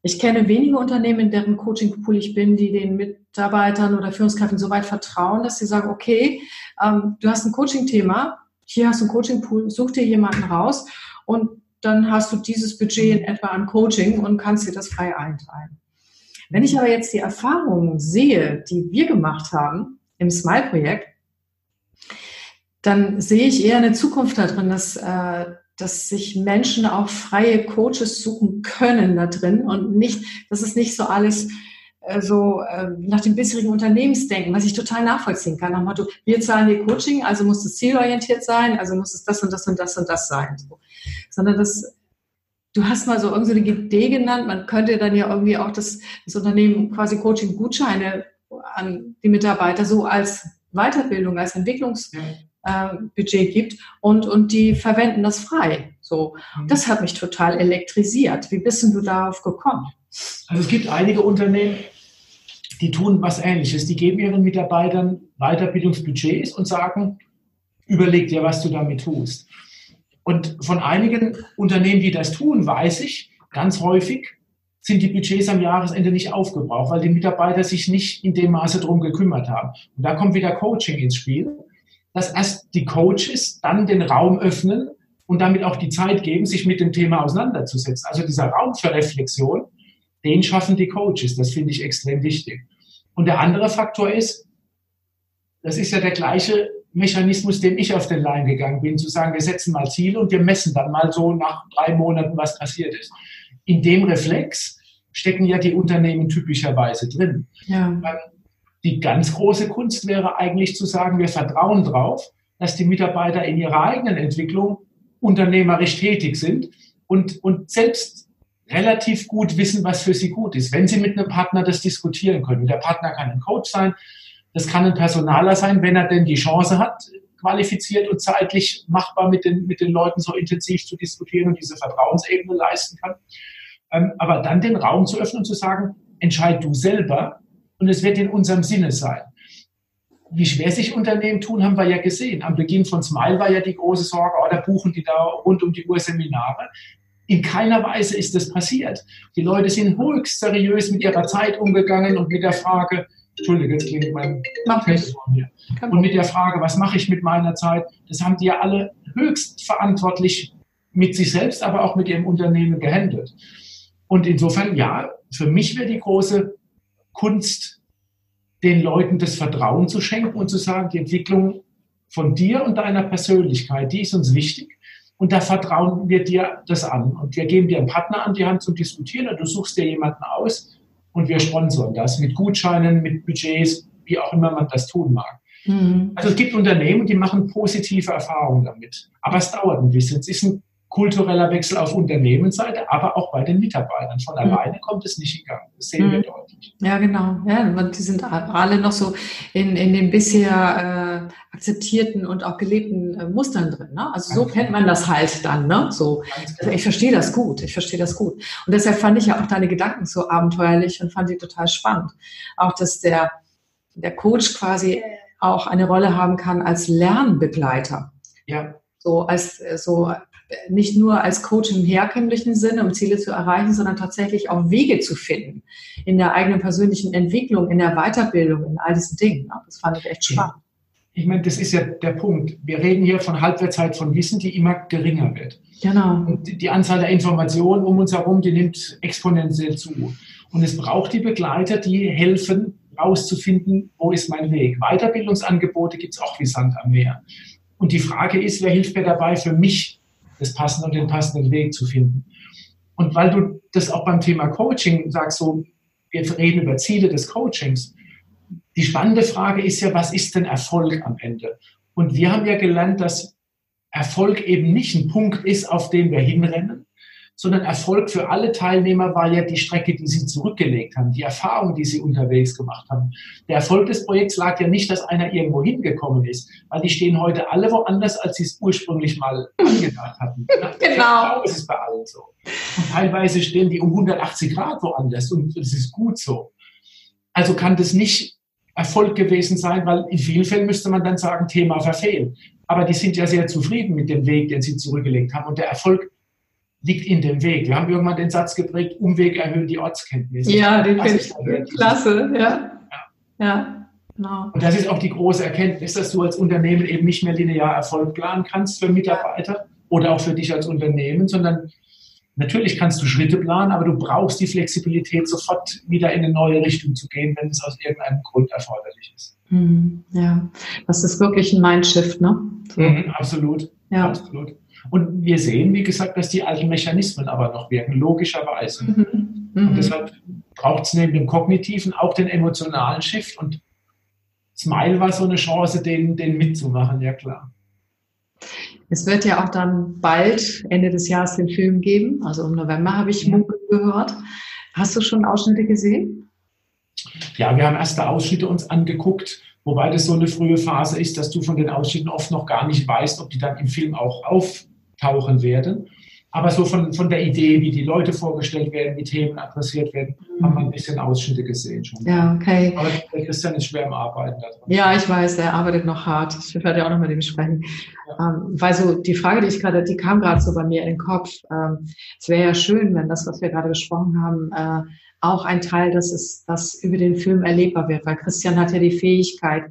Ich kenne wenige Unternehmen, in deren Coaching-Pool ich bin, die den Mitarbeitern oder Führungskräften so weit vertrauen, dass sie sagen, okay, ähm, du hast ein Coaching-Thema, hier hast du ein Coaching-Pool, such dir jemanden raus und dann hast du dieses Budget in etwa an Coaching und kannst dir das frei einteilen. Wenn ich aber jetzt die Erfahrungen sehe, die wir gemacht haben im Smile-Projekt, dann sehe ich eher eine Zukunft darin, dass, äh, dass sich Menschen auch freie Coaches suchen können da drin und nicht, dass es nicht so alles äh, so äh, nach dem bisherigen Unternehmensdenken, was ich total nachvollziehen kann. Nach dem Motto, wir zahlen dir Coaching, also muss es zielorientiert sein, also muss es das und das und das und das sein. So. Sondern das Du hast mal so irgendeine Idee genannt, man könnte dann ja irgendwie auch das, das Unternehmen quasi Coaching-Gutscheine an die Mitarbeiter so als Weiterbildung, als Entwicklungsbudget äh, gibt und, und die verwenden das frei. So, mhm. das hat mich total elektrisiert. Wie bist denn du darauf gekommen? Also es gibt einige Unternehmen, die tun was Ähnliches. Die geben ihren Mitarbeitern Weiterbildungsbudgets und sagen, überleg dir, was du damit tust. Und von einigen Unternehmen, die das tun, weiß ich, ganz häufig sind die Budgets am Jahresende nicht aufgebraucht, weil die Mitarbeiter sich nicht in dem Maße drum gekümmert haben. Und da kommt wieder Coaching ins Spiel, dass erst die Coaches dann den Raum öffnen und damit auch die Zeit geben, sich mit dem Thema auseinanderzusetzen. Also dieser Raum für Reflexion, den schaffen die Coaches. Das finde ich extrem wichtig. Und der andere Faktor ist, das ist ja der gleiche Mechanismus, dem ich auf den Leim gegangen bin, zu sagen, wir setzen mal Ziele und wir messen dann mal so nach drei Monaten, was passiert ist. In dem Reflex stecken ja die Unternehmen typischerweise drin. Ja. Die ganz große Kunst wäre eigentlich zu sagen, wir vertrauen darauf, dass die Mitarbeiter in ihrer eigenen Entwicklung unternehmerisch tätig sind und, und selbst relativ gut wissen, was für sie gut ist. Wenn sie mit einem Partner das diskutieren können. Der Partner kann ein Coach sein, das kann ein Personaler sein, wenn er denn die Chance hat, qualifiziert und zeitlich machbar mit den, mit den Leuten so intensiv zu diskutieren und diese Vertrauensebene leisten kann. Ähm, aber dann den Raum zu öffnen und zu sagen, entscheid du selber und es wird in unserem Sinne sein. Wie schwer sich Unternehmen tun, haben wir ja gesehen. Am Beginn von Smile war ja die große Sorge, oh, da buchen die da rund um die Uhr Seminare. In keiner Weise ist das passiert. Die Leute sind höchst seriös mit ihrer Zeit umgegangen und mit der Frage, Entschuldige, jetzt klingt mein Telefon hier. Und mit der Frage, was mache ich mit meiner Zeit, das haben die ja alle höchst verantwortlich mit sich selbst, aber auch mit ihrem Unternehmen gehandelt. Und insofern, ja, für mich wäre die große Kunst, den Leuten das Vertrauen zu schenken und zu sagen, die Entwicklung von dir und deiner Persönlichkeit, die ist uns wichtig. Und da vertrauen wir dir das an. Und wir geben dir einen Partner an die Hand zum Diskutieren und du suchst dir jemanden aus und wir sponsern das mit Gutscheinen, mit Budgets, wie auch immer man das tun mag. Mhm. Also es gibt Unternehmen, die machen positive Erfahrungen damit. Aber es dauert ein bisschen. Es ist ein kultureller Wechsel auf Unternehmensseite, aber auch bei den Mitarbeitern. Von mhm. alleine kommt es nicht in Gang. Das sehen mhm. wir deutlich. Ja, genau. Ja, die sind alle noch so in, in den bisher äh, akzeptierten und auch gelebten äh, Mustern drin. Ne? Also so kennt man das halt dann. Ne? So, also ich verstehe das gut. Ich verstehe das gut. Und deshalb fand ich ja auch deine Gedanken so abenteuerlich und fand die total spannend. Auch, dass der, der Coach quasi auch eine Rolle haben kann als Lernbegleiter. Ja. So als so nicht nur als Coach im herkömmlichen Sinne, um Ziele zu erreichen, sondern tatsächlich auch Wege zu finden in der eigenen persönlichen Entwicklung, in der Weiterbildung, in all diesen Dingen. Das fand ich echt spannend. Ich meine, das ist ja der Punkt. Wir reden hier von Halbwertszeit von Wissen, die immer geringer wird. Genau. Und die Anzahl der Informationen um uns herum, die nimmt exponentiell zu. Und es braucht die Begleiter, die helfen, rauszufinden, wo ist mein Weg. Weiterbildungsangebote gibt es auch wie Sand am Meer. Und die Frage ist, wer hilft mir dabei, für mich das passende und den passenden Weg zu finden. Und weil du das auch beim Thema Coaching sagst, so, wir reden über Ziele des Coachings. Die spannende Frage ist ja, was ist denn Erfolg am Ende? Und wir haben ja gelernt, dass Erfolg eben nicht ein Punkt ist, auf den wir hinrennen, sondern Erfolg für alle Teilnehmer war ja die Strecke, die sie zurückgelegt haben, die Erfahrung, die sie unterwegs gemacht haben. Der Erfolg des Projekts lag ja nicht, dass einer irgendwo hingekommen ist, weil die stehen heute alle woanders, als sie es ursprünglich mal <laughs> angedacht hatten. genau. Es ist bei allen so. Und teilweise stehen die um 180 Grad woanders und es ist gut so. Also kann das nicht Erfolg gewesen sein, weil in vielen Fällen müsste man dann sagen, Thema verfehlt. Aber die sind ja sehr zufrieden mit dem Weg, den sie zurückgelegt haben. Und der Erfolg liegt in dem Weg. Wir haben irgendwann den Satz geprägt, Umweg erhöhen die Ortskenntnisse. Ja, den finde ich klasse, ja. ja. ja. Genau. Und das ist auch die große Erkenntnis, dass du als Unternehmen eben nicht mehr linear Erfolg planen kannst für Mitarbeiter oder auch für dich als Unternehmen, sondern natürlich kannst du Schritte planen, aber du brauchst die Flexibilität, sofort wieder in eine neue Richtung zu gehen, wenn es aus irgendeinem Grund erforderlich ist. Mhm, ja, das ist wirklich ein Mindshift, ne? So. Mhm, absolut. Ja. Absolut. Und wir sehen, wie gesagt, dass die alten Mechanismen aber noch wirken, logischerweise. Mhm. Mhm. Und deshalb braucht es neben dem kognitiven auch den emotionalen Shift. Und Smile war so eine Chance, den, den mitzumachen, ja klar. Es wird ja auch dann bald, Ende des Jahres, den Film geben. Also im November habe ich Munkel gehört. Hast du schon Ausschnitte gesehen? Ja, wir haben erste Ausschnitte uns angeguckt. Wobei das so eine frühe Phase ist, dass du von den Ausschnitten oft noch gar nicht weißt, ob die dann im Film auch auftauchen werden. Aber so von, von der Idee, wie die Leute vorgestellt werden, wie Themen adressiert werden, mhm. haben wir ein bisschen Ausschnitte gesehen schon. Ja, okay. Aber der Christian ist schwer im Arbeiten. Daran. Ja, ich weiß, er arbeitet noch hart. Ich werde ja auch noch mit ihm sprechen. Ja. Ähm, weil so die Frage, die ich gerade, die kam gerade so bei mir in den Kopf. Ähm, es wäre ja schön, wenn das, was wir gerade besprochen haben, äh, auch ein Teil, dass es das über den Film erlebbar wird, weil Christian hat ja die Fähigkeit,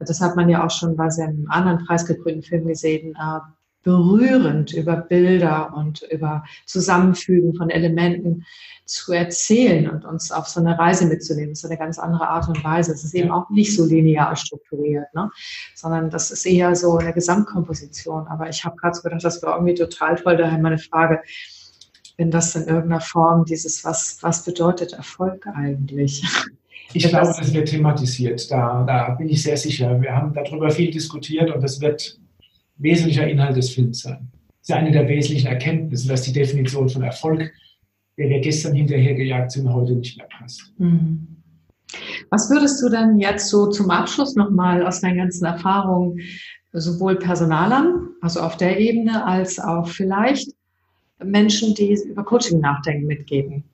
das hat man ja auch schon bei seinem anderen preisgekrönten Film gesehen, äh, berührend über Bilder und über Zusammenfügen von Elementen zu erzählen und uns auf so eine Reise mitzunehmen. Das ist eine ganz andere Art und Weise. Es ist eben auch nicht so linear strukturiert, ne? sondern das ist eher so eine Gesamtkomposition. Aber ich habe gerade so gedacht, das war irgendwie total toll. Daher meine Frage, wenn das in irgendeiner Form dieses, was, was bedeutet Erfolg eigentlich? Ich glaube, das wird thematisiert. Da, da bin ich sehr sicher. Wir haben darüber viel diskutiert und das wird wesentlicher Inhalt des Films sein. Das ist eine der wesentlichen Erkenntnisse, dass die Definition von Erfolg, der wir gestern hinterhergejagt sind, heute nicht mehr passt. Mhm. Was würdest du denn jetzt so zum Abschluss nochmal aus deinen ganzen Erfahrungen sowohl Personalern, also auf der Ebene, als auch vielleicht Menschen, die über Coaching nachdenken, mitgeben?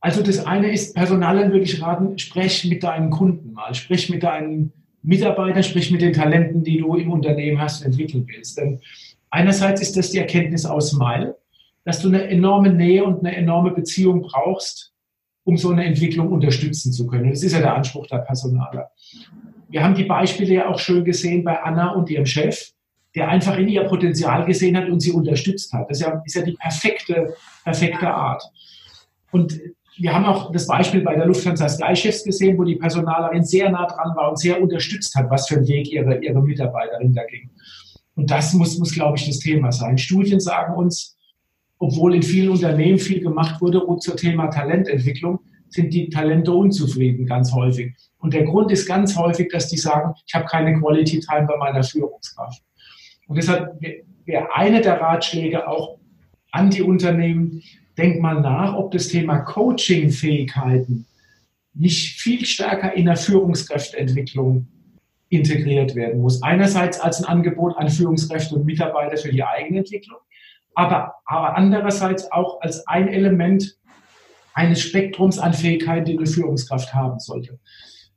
Also das eine ist, Personalern würde ich raten, sprech mit deinen Kunden mal, sprich mit deinen Mitarbeitern, sprich mit den Talenten, die du im Unternehmen hast entwickeln willst. Denn einerseits ist das die Erkenntnis aus Mile, dass du eine enorme Nähe und eine enorme Beziehung brauchst um so eine Entwicklung unterstützen zu können. Das ist ja der Anspruch der Personaler. Wir haben die Beispiele ja auch schön gesehen bei Anna und ihrem Chef, der einfach in ihr Potenzial gesehen hat und sie unterstützt hat. Das ist ja, ist ja die perfekte, perfekte Art. Und wir haben auch das Beispiel bei der Lufthansa Sky-Chefs gesehen, wo die Personalerin sehr nah dran war und sehr unterstützt hat, was für ein Weg ihre, ihre Mitarbeiterin da ging. Und das muss, muss, glaube ich, das Thema sein. Studien sagen uns, obwohl in vielen Unternehmen viel gemacht wurde und zum Thema Talententwicklung, sind die Talente unzufrieden ganz häufig. Und der Grund ist ganz häufig, dass die sagen, ich habe keine Quality Time bei meiner Führungskraft. Und deshalb wäre eine der Ratschläge auch an die Unternehmen, denk mal nach, ob das Thema Coaching-Fähigkeiten nicht viel stärker in der Führungskräfteentwicklung integriert werden muss. Einerseits als ein Angebot an Führungskräfte und Mitarbeiter für die Eigenentwicklung, aber, aber andererseits auch als ein Element eines Spektrums an Fähigkeiten, die eine Führungskraft haben sollte.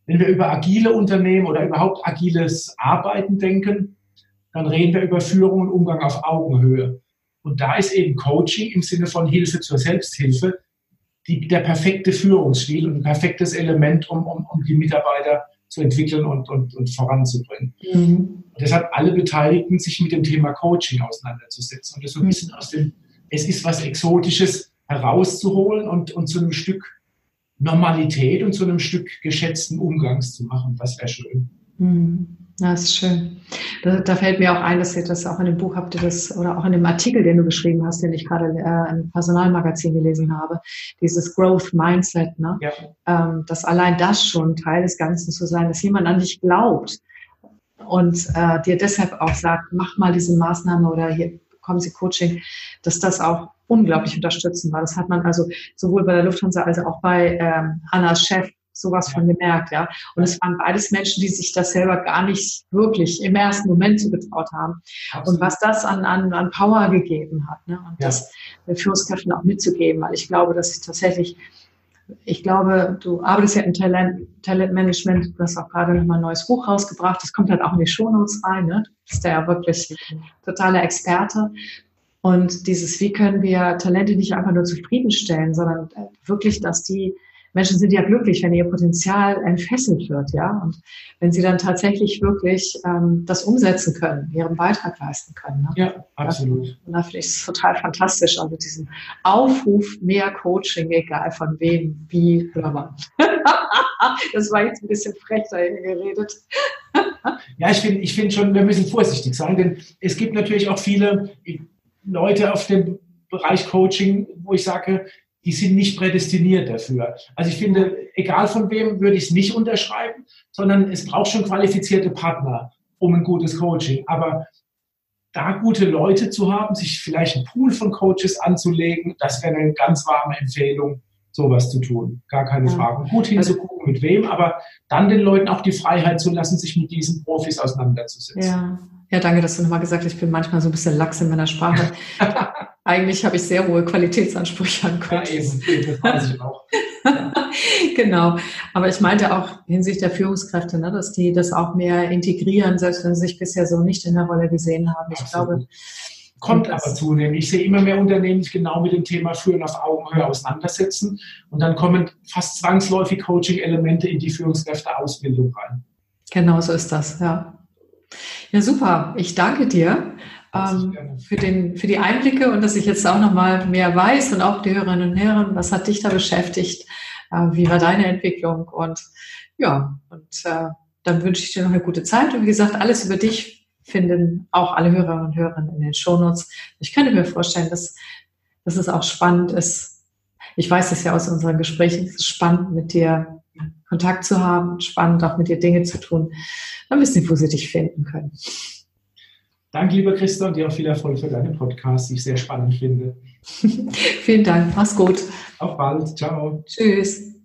Wenn wir über agile Unternehmen oder überhaupt agiles Arbeiten denken, dann reden wir über Führung und Umgang auf Augenhöhe. Und da ist eben Coaching im Sinne von Hilfe zur Selbsthilfe die, der perfekte Führungsstil und ein perfektes Element, um, um, um die Mitarbeiter zu entwickeln und, und, und voranzubringen. Mhm. Und deshalb alle Beteiligten sich mit dem Thema Coaching auseinanderzusetzen und das so ein bisschen aus dem, es ist was Exotisches herauszuholen und, und zu einem Stück Normalität und zu einem Stück geschätzten Umgangs zu machen. Das wäre schön. Mhm. Das ist schön. Da, da, fällt mir auch ein, dass ihr das auch in dem Buch habt ihr das oder auch in dem Artikel, den du geschrieben hast, den ich gerade äh, im Personalmagazin gelesen habe, dieses Growth Mindset, ne? Ja. Ähm, dass allein das schon Teil des Ganzen zu sein, dass jemand an dich glaubt und äh, dir deshalb auch sagt, mach mal diese Maßnahme oder hier bekommen Sie Coaching, dass das auch unglaublich unterstützen war. Das hat man also sowohl bei der Lufthansa als auch bei ähm, Annas Chef sowas von gemerkt, ja. Und es waren beides Menschen, die sich das selber gar nicht wirklich im ersten Moment zugetraut haben. Absolut. Und was das an, an, an Power gegeben hat, ne? Und ja. das den Führungskräften auch mitzugeben, weil ich glaube, dass ich tatsächlich ich glaube, du arbeitest ja im Talent, Talentmanagement, du hast auch gerade nochmal ein neues Buch rausgebracht, das kommt halt auch in die Shownotes rein, ne? Du bist ja wirklich totaler Experte. Und dieses, wie können wir Talente nicht einfach nur zufriedenstellen, sondern wirklich, dass die Menschen sind ja glücklich, wenn ihr Potenzial entfesselt wird, ja. Und wenn sie dann tatsächlich wirklich ähm, das umsetzen können, ihren Beitrag leisten können. Ne? Ja, absolut. Und da finde ich es total fantastisch, also diesen Aufruf, mehr Coaching, egal von wem, wie oder wann. <laughs> das war jetzt ein bisschen frech da geredet. ja, ich finde ich finde schon, wir müssen vorsichtig sein, denn es gibt natürlich auch viele Leute auf dem Bereich Coaching, wo ich sage, die sind nicht prädestiniert dafür. Also ich finde, egal von wem, würde ich es nicht unterschreiben, sondern es braucht schon qualifizierte Partner, um ein gutes Coaching. Aber da gute Leute zu haben, sich vielleicht einen Pool von Coaches anzulegen, das wäre eine ganz warme Empfehlung, sowas zu tun. Gar keine Frage. Gut hinzugucken, mit wem, aber dann den Leuten auch die Freiheit zu lassen, sich mit diesen Profis auseinanderzusetzen. Ja. Ja, danke, dass du nochmal gesagt hast, ich bin manchmal so ein bisschen lax in meiner Sprache. <laughs> Eigentlich habe ich sehr hohe Qualitätsansprüche an Coaches. Ja, eben, das weiß ich auch. <laughs> genau. Aber ich meinte auch hinsichtlich der Führungskräfte, ne, dass die das auch mehr integrieren, selbst wenn sie sich bisher so nicht in der Rolle gesehen haben. Ich Absolut. glaube, Kommt aber zunehmend. Ich sehe immer mehr Unternehmen, die genau mit dem Thema Führen auf Augenhöhe auseinandersetzen. Und dann kommen fast zwangsläufig Coaching-Elemente in die Führungskräfteausbildung rein. Genau so ist das, ja. Ja, super. Ich danke dir ähm, für, den, für die Einblicke und dass ich jetzt auch nochmal mehr weiß und auch die Hörerinnen und Hörer, was hat dich da beschäftigt? Äh, wie war deine Entwicklung? Und ja, und äh, dann wünsche ich dir noch eine gute Zeit. Und wie gesagt, alles über dich finden auch alle Hörerinnen und Hörer in den Shownotes. Ich könnte mir vorstellen, dass, dass es auch spannend ist. Ich weiß es ja aus unseren Gesprächen, es ist spannend mit dir Kontakt zu haben, spannend auch mit dir Dinge zu tun. Dann wissen sie, wo sie dich finden können. Danke, lieber Christa, und dir auch viel Erfolg für deinen Podcast, die ich sehr spannend finde. <laughs> Vielen Dank. Mach's gut. Auf bald. Ciao. Tschüss.